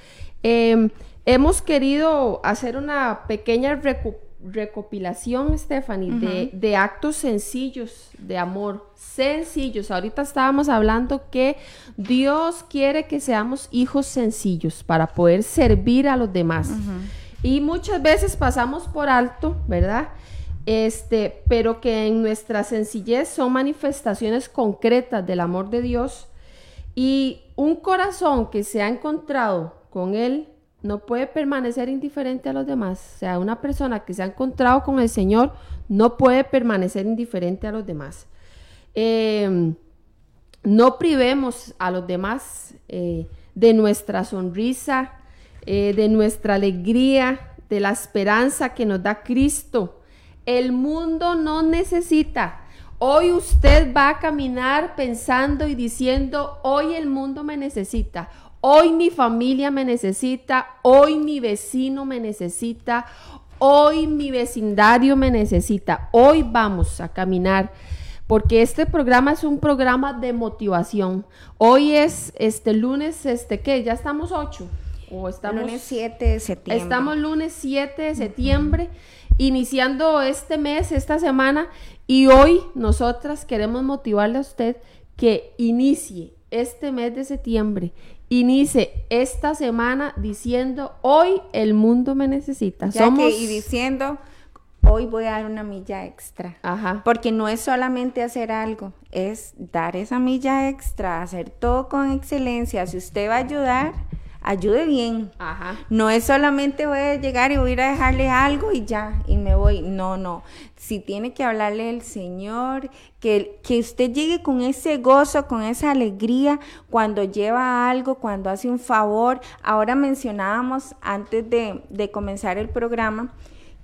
Eh, hemos querido hacer una pequeña recu- recopilación, Stephanie, de, de actos sencillos de amor, sencillos. Ahorita estábamos hablando que Dios quiere que seamos hijos sencillos para poder servir a los demás. Y muchas veces pasamos por alto, ¿verdad? Este, pero que en nuestra sencillez son manifestaciones concretas del amor de Dios y un corazón que se ha encontrado con Él no puede permanecer indiferente a los demás. O sea, una persona que se ha encontrado con el Señor no puede permanecer indiferente a los demás. Eh, no privemos a los demás eh, de nuestra sonrisa, eh, de nuestra alegría, de la esperanza que nos da Cristo. El mundo no necesita. Hoy usted va a caminar pensando y diciendo, hoy el mundo me necesita, hoy mi familia me necesita, hoy mi vecino me necesita, hoy mi vecindario me necesita, hoy vamos a caminar porque este programa es un programa de motivación. Hoy es este lunes, este qué, ya estamos 8 o estamos Lunes 7 de septiembre. Estamos lunes 7 de septiembre, iniciando este mes, esta semana, y hoy nosotras queremos motivarle a usted que inicie este mes de septiembre, inicie esta semana diciendo, hoy el mundo me necesita. Ya Somos... que, y diciendo, hoy voy a dar una milla extra. Ajá. Porque no es solamente hacer algo, es dar esa milla extra, hacer todo con excelencia. Si usted va a ayudar, ayude bien. Ajá. No es solamente voy a llegar y voy a ir a dejarle algo y ya, y me voy. No, no. Si tiene que hablarle el Señor, que, que usted llegue con ese gozo, con esa alegría cuando lleva algo, cuando hace un favor. Ahora mencionábamos antes de, de comenzar el programa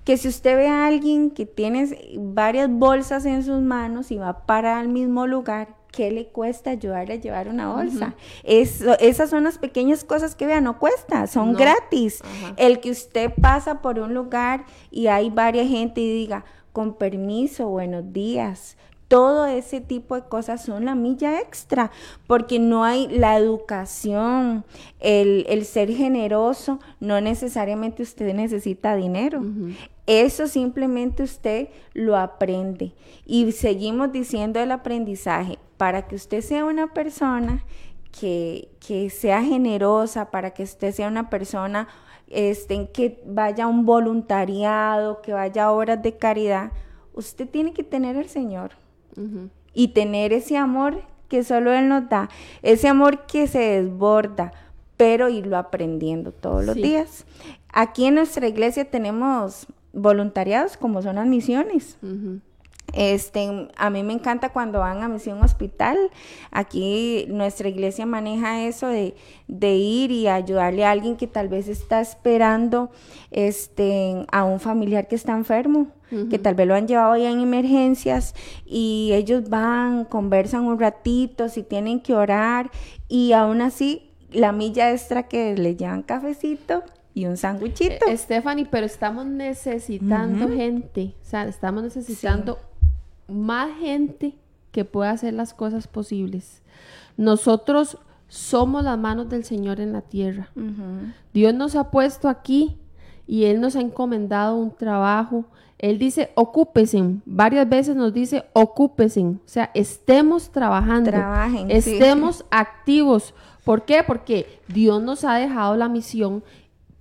que si usted ve a alguien que tiene varias bolsas en sus manos y va para el mismo lugar, ¿qué le cuesta ayudarle a llevar una bolsa? Eso- esas son las pequeñas cosas que vean, no cuesta, son No. gratis. Ajá. El que usted pasa por un lugar y hay varias gente y diga, con permiso, buenos días. Todo ese tipo de cosas son la milla extra, porque no hay la educación, el, el ser generoso, no necesariamente usted necesita dinero. Eso simplemente usted lo aprende. Y seguimos diciendo el aprendizaje, para que usted sea una persona que, que sea generosa, para que usted sea una persona este, que vaya a un voluntariado, que vaya a obras de caridad, usted tiene que tener al Señor y tener ese amor que solo Él nos da, ese amor que se desborda, pero irlo aprendiendo todos los Sí. días. Aquí en nuestra iglesia tenemos voluntariados como son las misiones. Este, a mí me encanta cuando van a misión hospital. Aquí nuestra iglesia maneja eso de, de ir y ayudarle a alguien que tal vez está esperando este, a un familiar que está enfermo, que tal vez lo han llevado ya en emergencias y ellos van, conversan un ratito, si tienen que orar y aún así la milla extra que les llevan cafecito y un sándwichito. Eh, Stephanie, pero estamos necesitando gente, o sea, estamos necesitando más gente que pueda hacer las cosas posibles. Nosotros somos las manos del Señor en la tierra. Dios nos ha puesto aquí y Él nos ha encomendado un trabajo. Él dice, ocúpese. Varias veces nos dice, ocúpese. O sea, estemos trabajando. Trabajen, sí. estemos activos. ¿Por qué? Porque Dios nos ha dejado la misión,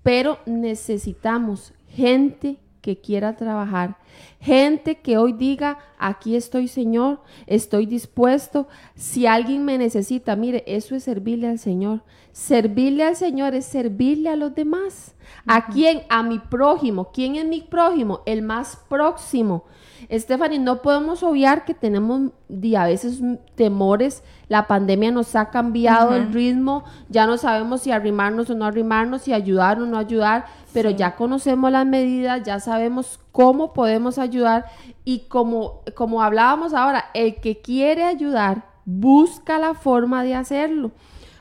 pero necesitamos gente que quiera trabajar. Gente que hoy diga, aquí estoy Señor, estoy dispuesto. Si alguien me necesita, mire, eso es servirle al Señor. Servirle al Señor es servirle a los demás. ¿A quién? A mi prójimo. ¿Quién es mi prójimo? El más próximo. Stephanie, no podemos obviar que tenemos a veces temores. La pandemia nos ha cambiado el ritmo. Ya no sabemos si arrimarnos o no arrimarnos, si ayudar o no ayudar. Pero ya conocemos las medidas, ya sabemos cómo podemos ayudar. Y como, como hablábamos ahora, el que quiere ayudar busca la forma de hacerlo.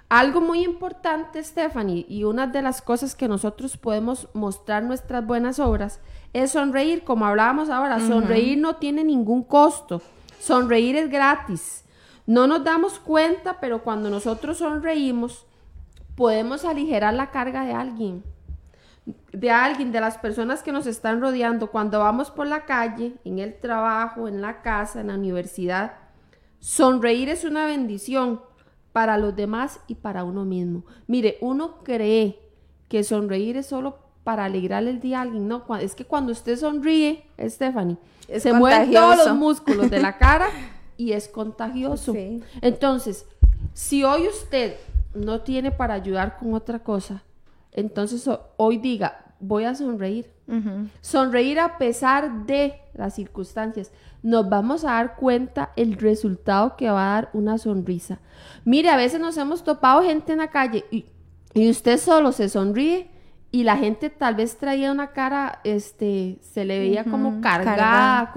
Algo muy importante, Stephanie, y una de las cosas que nosotros podemos mostrar nuestras buenas obras es sonreír, como hablábamos ahora, sonreír no tiene ningún costo, sonreír es gratis. No nos damos cuenta, pero cuando nosotros sonreímos, podemos aligerar la carga de alguien, de alguien, de las personas que nos están rodeando. Cuando vamos por la calle, en el trabajo, en la casa, en la universidad, sonreír es una bendición para los demás y para uno mismo. Mire, uno cree que sonreír es solo para alegrarle el día a alguien, no, es que cuando usted sonríe, Stephanie, se mueven todos los músculos de la cara y es contagioso. Entonces, si hoy usted no tiene para ayudar con otra cosa, entonces hoy diga, voy a sonreír. Sonreír a pesar de las circunstancias. Nos vamos a dar cuenta el resultado que va a dar una sonrisa. Mire, a veces nos hemos topado gente en la calle y, usted solo se sonríe y la gente tal vez traía una cara, este, se le veía como cargada.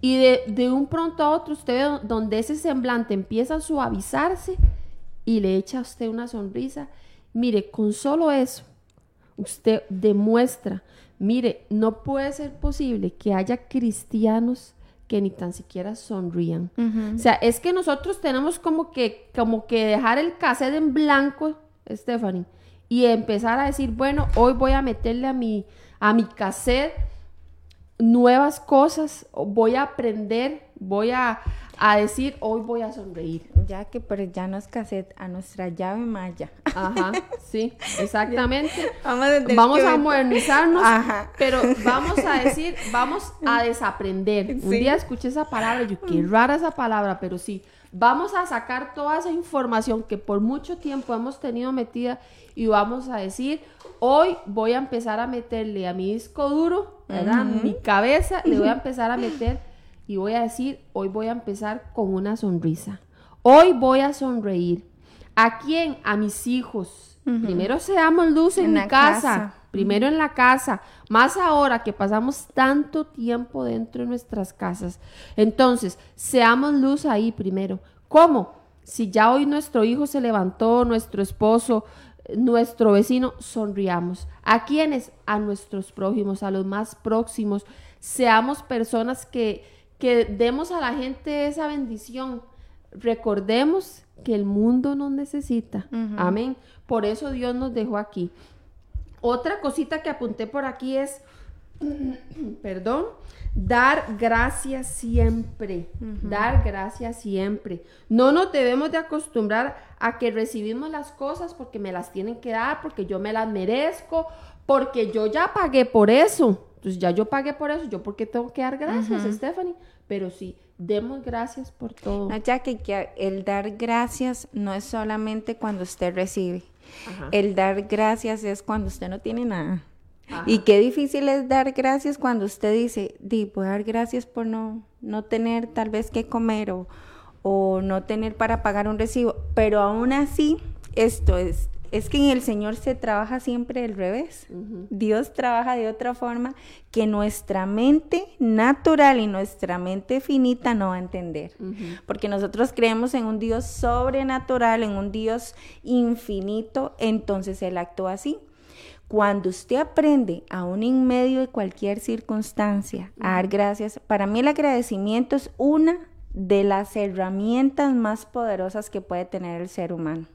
y de, de, un pronto a otro usted ve donde ese semblante empieza a suavizarse y le echa a usted una sonrisa. Mire, con solo eso, usted demuestra Mire, no puede ser posible que haya cristianos que ni tan siquiera sonrían. O sea, es que nosotros tenemos como que, como que dejar el cassette en blanco, Stephanie, y empezar a decir, bueno, hoy voy a meterle a mi, a mi cassette nuevas cosas, voy a aprender, voy a, a decir, hoy voy a sonreír. Ya que pero ya no es cassette, a nuestra llave maya. Ajá, sí, exactamente. vamos, a modernizarnos, pero vamos a decir, vamos a desaprender. Un día escuché esa palabra, yo qué rara esa palabra, pero sí, vamos a sacar toda esa información que por mucho tiempo hemos tenido metida y vamos a decir, hoy voy a empezar a meterle a mi disco duro, ¿verdad? Mi cabeza, le voy a empezar a meter y voy a decir, hoy voy a empezar con una sonrisa. Hoy voy a sonreír. ¿A quién? A mis hijos. Primero seamos luz en, mi casa. Primero en la casa. Más ahora que pasamos tanto tiempo dentro de nuestras casas. Entonces, seamos luz ahí primero. ¿Cómo? Si ya hoy nuestro hijo se levantó, nuestro esposo, nuestro vecino, sonriamos. ¿A quiénes? A nuestros prójimos, a los más próximos. Seamos personas que que demos a la gente esa bendición. Recordemos que el mundo nos necesita. Amén. Por eso Dios nos dejó aquí. Otra cosita que apunté por aquí es, perdón, dar gracias siempre. Dar gracias siempre. No nos debemos de acostumbrar a que recibimos las cosas porque me las tienen que dar, porque yo me las merezco, porque yo ya pagué por eso. Entonces ya yo pagué por eso, yo porque tengo que dar gracias, Stephanie. Pero sí, demos gracias por todo. ya que, el dar gracias no es solamente cuando usted recibe. El dar gracias es cuando usted no tiene nada. Y qué difícil es dar gracias cuando usted dice, di, a dar gracias por no, no tener tal vez que comer o, o no tener para pagar un recibo. Pero aún así, esto es es que en el Señor se trabaja siempre al revés. Dios trabaja de otra forma que nuestra mente natural y nuestra mente finita no va a entender. Porque nosotros creemos en un Dios sobrenatural, en un Dios infinito, entonces Él actúa así. Cuando usted aprende, aún en medio de cualquier circunstancia, a dar gracias, para mí el agradecimiento es una de las herramientas más poderosas que puede tener el ser humano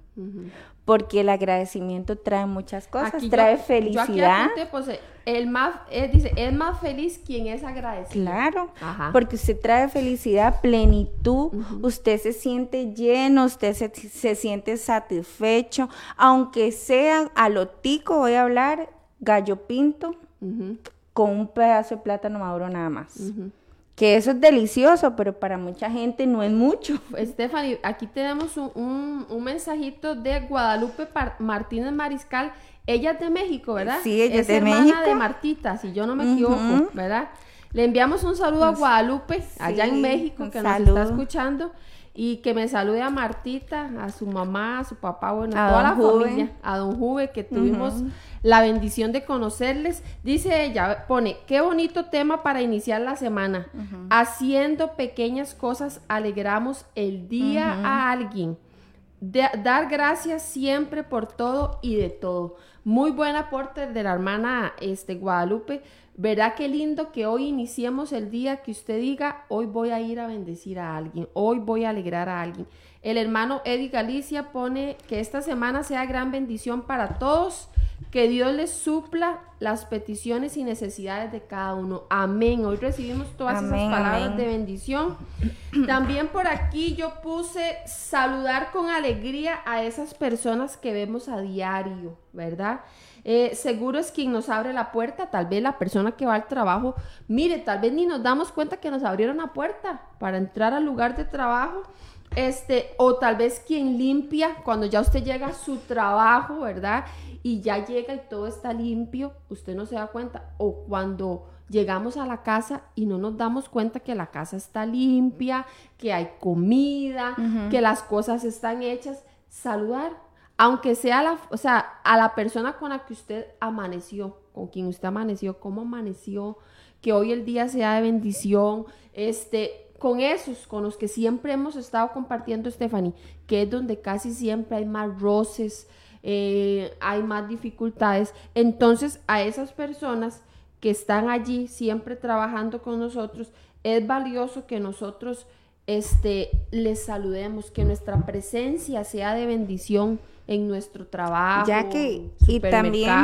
porque el agradecimiento trae muchas cosas, trae felicidad. pues, el más, eh, dice, es más feliz quien es agradecido. Claro, porque usted trae felicidad, plenitud, usted se siente lleno, usted se, siente satisfecho, aunque sea a lo tico, voy a hablar, gallo pinto, con un pedazo de plátano maduro nada más. Que eso es delicioso, pero para mucha gente no es mucho. Stephanie, aquí tenemos un, un- un mensajito de Guadalupe Par- Martínez Mariscal. Ella es de México, ¿verdad? Sí, ella es de hermana México. de Martita, si yo no me equivoco. ¿verdad? Le enviamos un saludo a Guadalupe, allá en México, que nos está escuchando. Y que me salude a Martita, a su mamá, a su papá, bueno, a toda la Juve. familia, a don Juve, que tuvimos la bendición de conocerles. Dice ella, pone, qué bonito tema para iniciar la semana. Haciendo pequeñas cosas alegramos el día a alguien. Dar gracias siempre por todo y de todo. Muy buen aporte de la hermana este, Guadalupe. Verá qué lindo que hoy iniciemos el día que usted diga, hoy voy a ir a bendecir a alguien, hoy voy a alegrar a alguien. El hermano Eddie Galicia pone que esta semana sea gran bendición para todos, que Dios les supla las peticiones y necesidades de cada uno. Amén. Hoy recibimos todas Amén, esas palabras amén. de bendición. También por aquí yo puse saludar con alegría a esas personas que vemos a diario, ¿verdad? Eh, seguro es quien nos abre la puerta, tal vez la persona que va al trabajo, mire, tal vez ni nos damos cuenta que nos abrieron la puerta para entrar al lugar de trabajo. Este, o tal vez quien limpia cuando ya usted llega a su trabajo, ¿verdad? Y ya llega y todo está limpio, usted no se da cuenta. O cuando llegamos a la casa y no nos damos cuenta que la casa está limpia, que hay comida, que las cosas están hechas, saludar, aunque sea la, o sea, a la persona con la que usted amaneció, con quien usted amaneció, cómo amaneció, que hoy el día sea de bendición, este, con esos, con los que siempre hemos estado compartiendo, Stephanie, que es donde casi siempre hay más roces, eh, hay más dificultades. Entonces, a esas personas que están allí siempre trabajando con nosotros, es valioso que nosotros este, les saludemos, que nuestra presencia sea de bendición en nuestro trabajo. Ya que, y también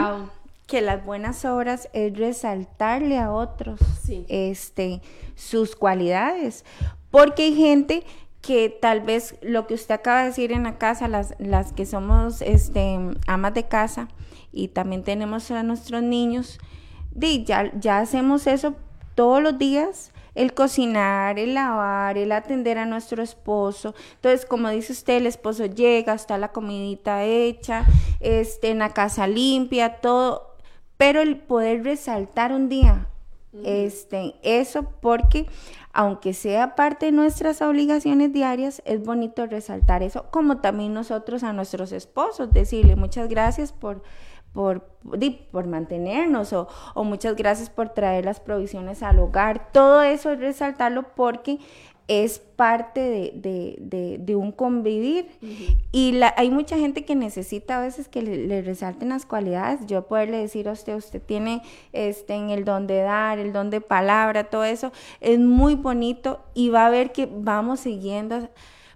que las buenas obras es resaltarle a otros Sí. este, sus cualidades. Porque hay gente que tal vez lo que usted acaba de decir en la casa, las, las que somos este, amas de casa y también tenemos a nuestros niños, di, ya, ya hacemos eso todos los días. El cocinar, el lavar, el atender a nuestro esposo. Entonces, como dice usted, el esposo llega, está la comidita hecha, este, en la casa limpia, todo. Pero el poder resaltar un día, este, eso porque aunque sea parte de nuestras obligaciones diarias, es bonito resaltar eso, como también nosotros a nuestros esposos, decirle muchas gracias por, por, por mantenernos o, o muchas gracias por traer las provisiones al hogar. Todo eso es resaltarlo porque es parte de, de- de- de un convivir. Y la- hay mucha gente que necesita a veces que le, le resalten las cualidades. Yo poderle decir a usted, usted tiene este, en el don de dar, el don de palabra, todo eso. Es muy bonito y va a ver que vamos siguiendo,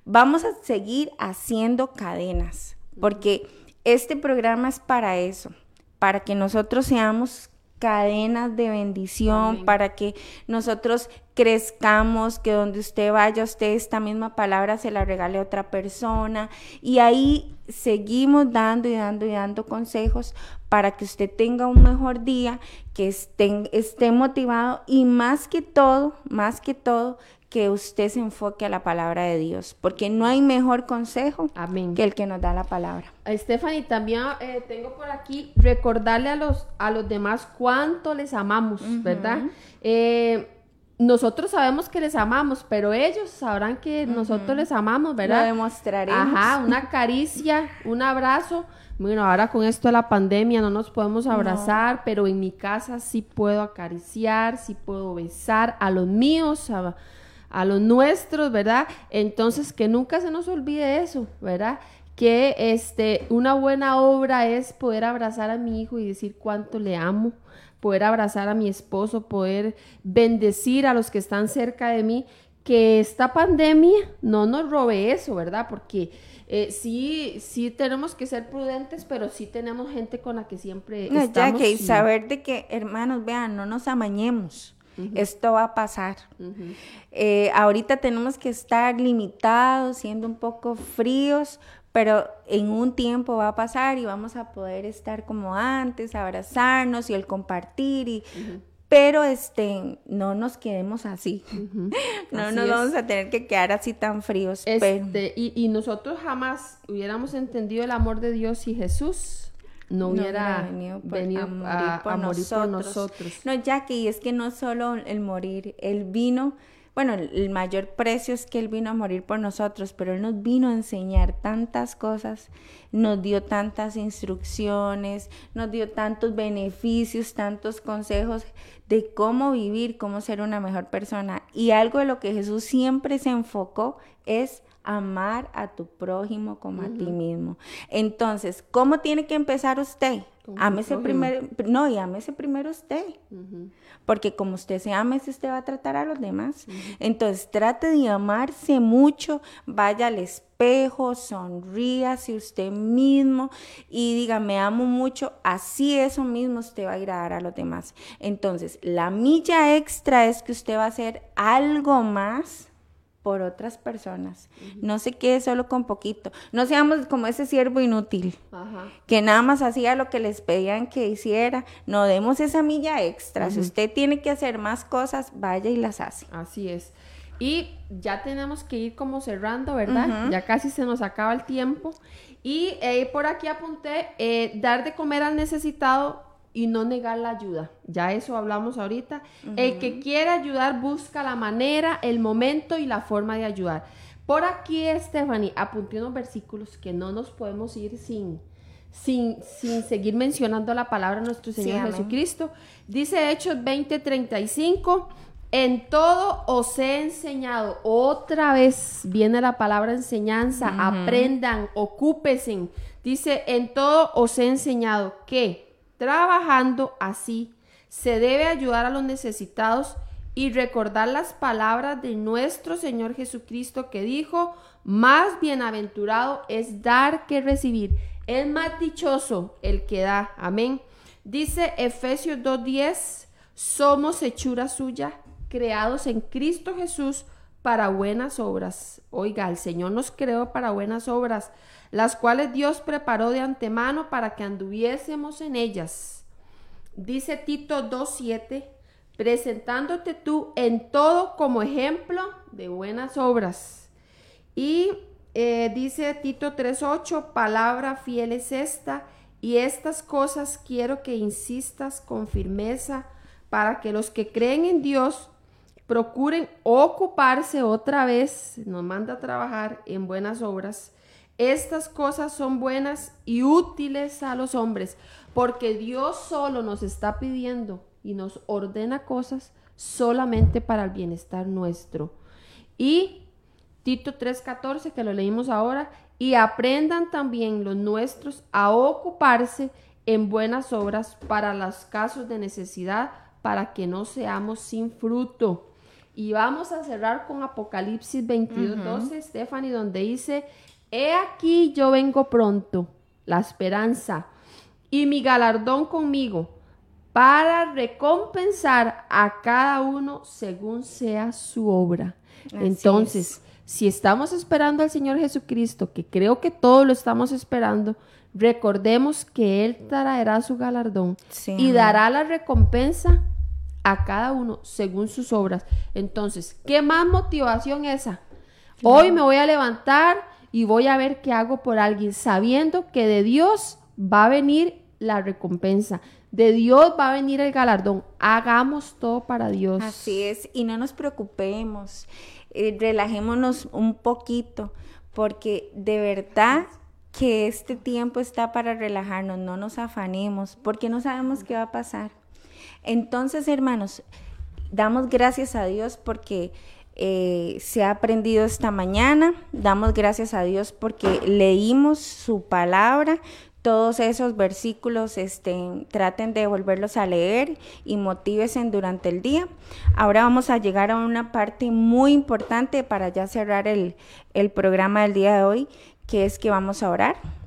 vamos a seguir haciendo cadenas. Porque este programa es para eso, para que nosotros seamos cadenas de bendición, Amén. para que nosotros crezcamos, que donde usted vaya, usted esta misma palabra se la regale a otra persona. Y ahí seguimos dando y dando y dando consejos para que usted tenga un mejor día, que esté, esté motivado y más que todo, más que todo, que usted se enfoque a la palabra de Dios, porque no hay mejor consejo Amén. que el que nos da la palabra. Stephanie, también eh, tengo por aquí recordarle a los, a los demás cuánto les amamos, ¿verdad? Eh, nosotros sabemos que les amamos, pero ellos sabrán que nosotros les amamos, ¿verdad? Lo demostraremos. Ajá, una caricia, un abrazo. Bueno, ahora con esto de la pandemia no nos podemos abrazar, pero en mi casa sí puedo acariciar, sí puedo besar a los míos, a, a los nuestros, ¿verdad? Entonces, que nunca se nos olvide eso, ¿verdad? Que este, una buena obra es poder abrazar a mi hijo y decir cuánto le amo, poder abrazar a mi esposo, poder bendecir a los que están cerca de mí, que esta pandemia no nos robe eso, ¿verdad? Porque eh, sí, sí tenemos que ser prudentes, pero sí tenemos gente con la que siempre No, ya estamos. que y- saber de que, hermanos, vean, no nos amañemos. Esto va a pasar. Eh, ahorita tenemos que estar limitados, siendo un poco fríos, pero en un tiempo va a pasar y vamos a poder estar como antes, abrazarnos y el compartir y Pero este, no nos quedemos así. no Así nos es. vamos a tener que quedar así tan fríos. pero- Este, y, y nosotros jamás hubiéramos entendido el amor de Dios si Jesús no no hubiera venido por- venido a morir, por, a morir por nosotros. nosotros. No, Jackie, es que no solo el morir, él vino, bueno, el mayor precio es que él vino a morir por nosotros, pero él nos vino a enseñar tantas cosas, nos dio tantas instrucciones, nos dio tantos beneficios, tantos consejos de cómo vivir, cómo ser una mejor persona. Y algo de lo que Jesús siempre se enfocó es amar a tu prójimo como a ti mismo. Entonces, ¿cómo tiene que empezar usted? Ámese primero, no, y ámese primero usted. Porque como usted se ama, así usted va a tratar a los demás. Entonces, trate de amarse mucho, vaya al espejo, sonríase usted mismo y diga, me amo mucho, así eso mismo usted va a ir a dar a los demás. Entonces, la milla extra es que usted va a hacer algo más por otras personas. No se quede solo con poquito. No seamos como ese siervo inútil Ajá. que nada más hacía lo que les pedían que hiciera. No demos esa milla extra. Si usted tiene que hacer más cosas, vaya y las hace. Así es. Y ya tenemos que ir como cerrando, ¿verdad? Ya casi se nos acaba el tiempo. Y eh, por aquí apunté, eh, dar de comer al necesitado y no negar la ayuda. Ya eso hablamos ahorita. El que quiere ayudar busca la manera, el momento y la forma de ayudar. Por aquí, Stephanie, apunté unos versículos que no nos podemos ir sin, sin, sin seguir mencionando la palabra de nuestro Señor. Jesucristo. Dice Hechos 20:35, en todo os he enseñado. Otra vez viene la palabra enseñanza, aprendan, ocúpesen. Dice, en todo os he enseñado que trabajando así se debe ayudar a los necesitados y recordar las palabras de nuestro Señor Jesucristo que dijo, más bienaventurado es dar que recibir. Es más dichoso el que da. Amén. Dice Efesios 2.10, somos hechura suya, creados en Cristo Jesús para buenas obras. Oiga, el Señor nos creó para buenas obras, las cuales Dios preparó de antemano para que anduviésemos en ellas. Dice Tito 2.7, presentándote tú en todo como ejemplo de buenas obras. Y eh, dice Tito 3.8, palabra fiel es esta, y estas cosas quiero que insistas con firmeza para que los que creen en Dios procuren ocuparse otra vez, nos manda a trabajar en buenas obras. Estas cosas son buenas y útiles a los hombres, porque Dios solo nos está pidiendo y nos ordena cosas solamente para el bienestar nuestro. Y Tito 3:14, que lo leímos ahora, y aprendan también los nuestros a ocuparse en buenas obras para los casos de necesidad, para que no seamos sin fruto. Y vamos a cerrar con Apocalipsis 22, 12, Stephanie, donde dice, he aquí yo vengo pronto, la esperanza, y mi galardón conmigo, para recompensar a cada uno según sea su obra. Así Entonces, si estamos esperando al Señor Jesucristo, que creo que todos lo estamos esperando, recordemos que Él traerá su galardón Sí, y dará la recompensa a cada uno según sus obras. Entonces, ¿qué más motivación esa? Hoy me voy a levantar y voy a ver qué hago por alguien, sabiendo que de Dios va a venir la recompensa, de Dios va a venir el galardón. Hagamos todo para Dios. Así es, y no nos preocupemos, eh, relajémonos un poquito, porque de verdad que este tiempo está para relajarnos, no nos afanemos, porque no sabemos qué va a pasar. Entonces, hermanos, damos gracias a Dios porque eh, se ha aprendido esta mañana, damos gracias a Dios porque leímos su palabra, todos esos versículos este, traten de volverlos a leer y motívense durante el día. Ahora vamos a llegar a una parte muy importante para ya cerrar el, el programa del día de hoy, que es que vamos a orar.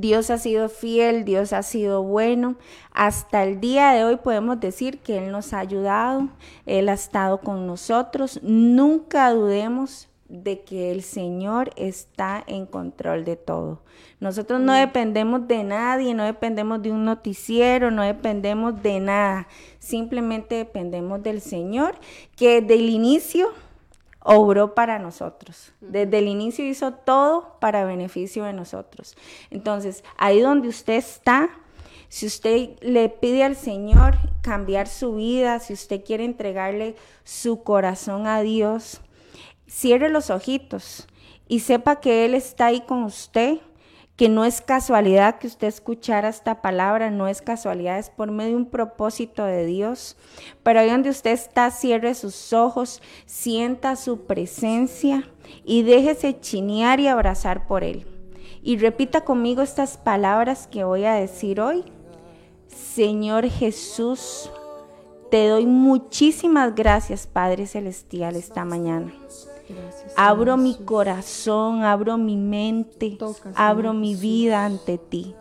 Dios ha sido fiel, Dios ha sido bueno. Hasta el día de hoy podemos decir que Él nos ha ayudado, Él ha estado con nosotros. Nunca dudemos de que el Señor está en control de todo. Nosotros no dependemos de nadie, no dependemos de un noticiero, no dependemos de nada. Simplemente dependemos del Señor, que desde el inicio obró para nosotros. Desde el inicio hizo todo para beneficio de nosotros. Entonces, ahí donde usted está, si usted le pide al Señor cambiar su vida, si usted quiere entregarle su corazón a Dios, cierre los ojitos y sepa que Él está ahí con usted, que no es casualidad que usted escuchara esta palabra, no es casualidad, es por medio de un propósito de Dios. Pero ahí donde usted está, cierre sus ojos, sienta su presencia y déjese chinear y abrazar por Él. Y repita conmigo estas palabras que voy a decir hoy. Señor Jesús, te doy muchísimas gracias, Padre Celestial, esta mañana. Gracias, Abro mi corazón, abro mi mente, Toca, abro mi vida ante ti.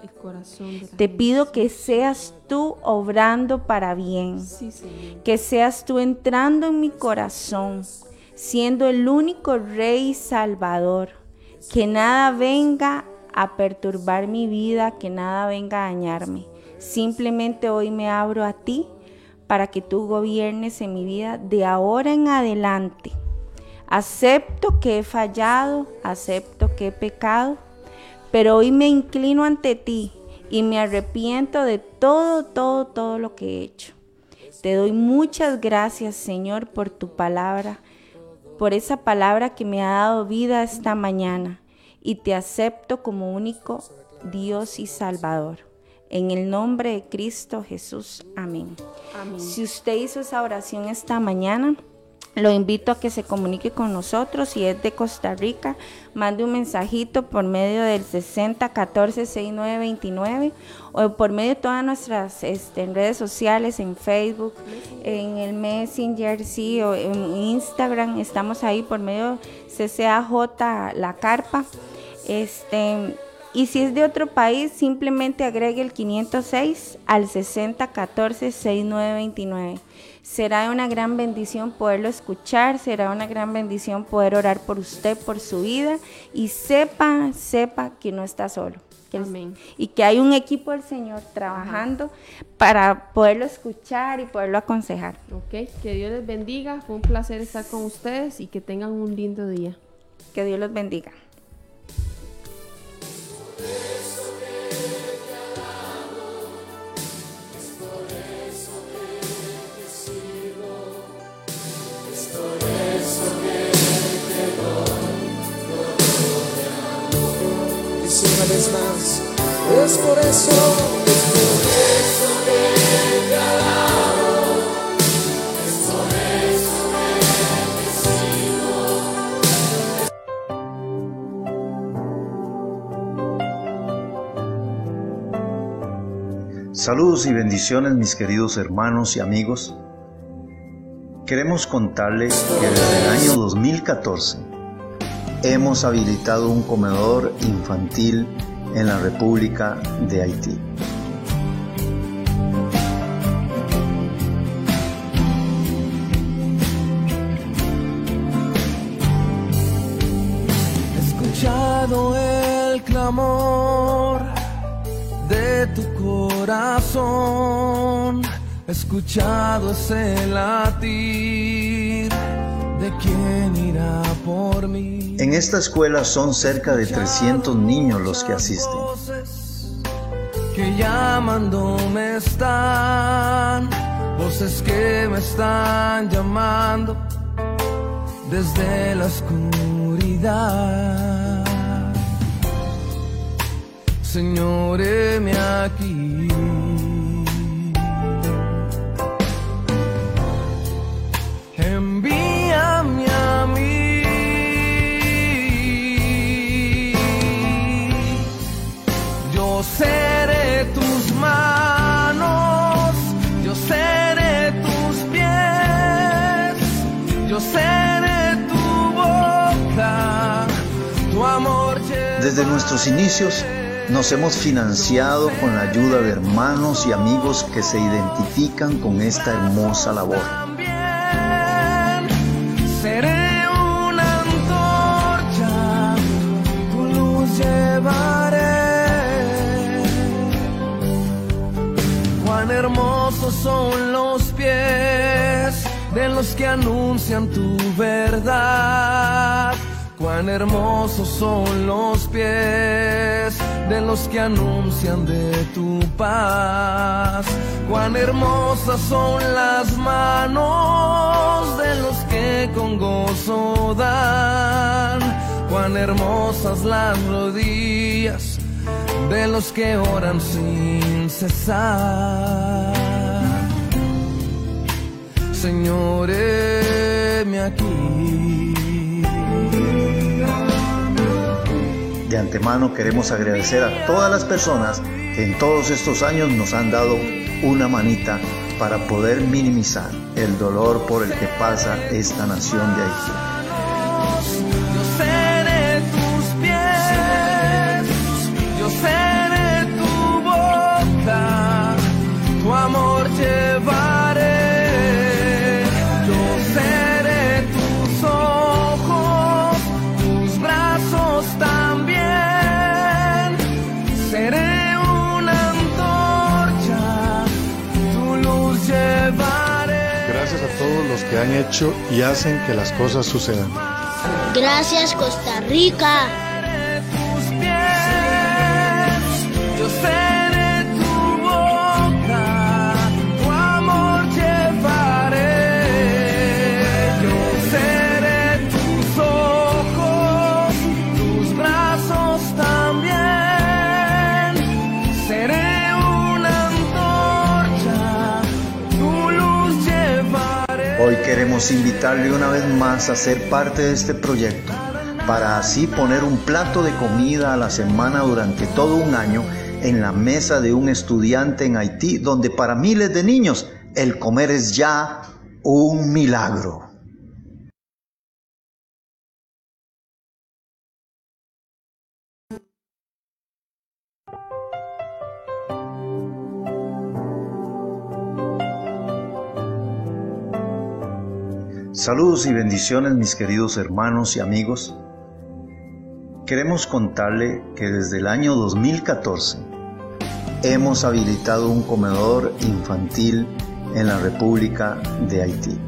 Te pido que seas tú obrando para bien, Sí, que seas tú entrando en mi corazón, siendo el único Rey y Salvador, que nada venga a perturbar mi vida, que nada venga a dañarme. Simplemente hoy me abro a ti para que tú gobiernes en mi vida de ahora en adelante. Acepto que he fallado, acepto que he pecado, pero hoy me inclino ante ti y me arrepiento de todo, todo, todo lo que he hecho. Te doy muchas gracias, Señor, por tu palabra, por esa palabra que me ha dado vida esta mañana y te acepto como único Dios y Salvador. En el nombre de Cristo Jesús. Amén. Amén. Si usted hizo esa oración esta mañana, lo invito a que se comunique con nosotros. Si es de Costa Rica, mande un mensajito por medio del 60 14 69 29 o por medio de todas nuestras este, redes sociales, en Facebook, en el Messenger, sí, o en Instagram. Estamos ahí por medio CCAJ La Carpa. Este, y si es de otro país, simplemente agregue el 506 al 6014 6929. Será una gran bendición poderlo escuchar, será una gran bendición poder orar por usted, por su vida y sepa, sepa que no está solo. que el- Amén. y que hay un equipo del Señor trabajando para poderlo escuchar y poderlo aconsejar. Ok, que Dios les bendiga. Fue un placer estar con ustedes y que tengan un lindo día. Que Dios los bendiga. Es por eso, que. Saludos y bendiciones mis queridos hermanos y amigos. Queremos contarles que desde el año 2014 hemos habilitado un comedor infantil en la República de Haití. Escuchado el clamor de tu corazón, escuchado ese latir de quien irá por mí. En esta escuela son cerca de 300 niños los que asisten. Voces que llamándome están, voces que me están llamando desde la oscuridad. Señor, heme aquí. Seré tus manos, yo seré tus pies, yo seré tu boca, tu amor. Desde nuestros inicios nos hemos financiado con la ayuda de hermanos y amigos que se identifican con esta hermosa labor. son los pies de los que anuncian tu verdad. Cuán hermosos son los pies de los que anuncian de tu paz. Cuán hermosas son las manos de los que con gozo dan. Cuán hermosas las rodillas de los que oran sin cesar. Señor, heme aquí. De antemano queremos agradecer a todas las personas que en todos estos años nos han dado una manita para poder minimizar el dolor por el que pasa esta nación de Haití. Hecho y hacen que las cosas sucedan. Gracias Costa Rica. Queremos invitarle una vez más a ser parte de este proyecto para así poner un plato de comida a la semana durante todo un año en la mesa de un estudiante en Haití, donde para miles de niños el comer es ya un milagro. Saludos y bendiciones mis queridos hermanos y amigos. Queremos contarle que desde el año 2014 hemos habilitado un comedor infantil en la República de Haití.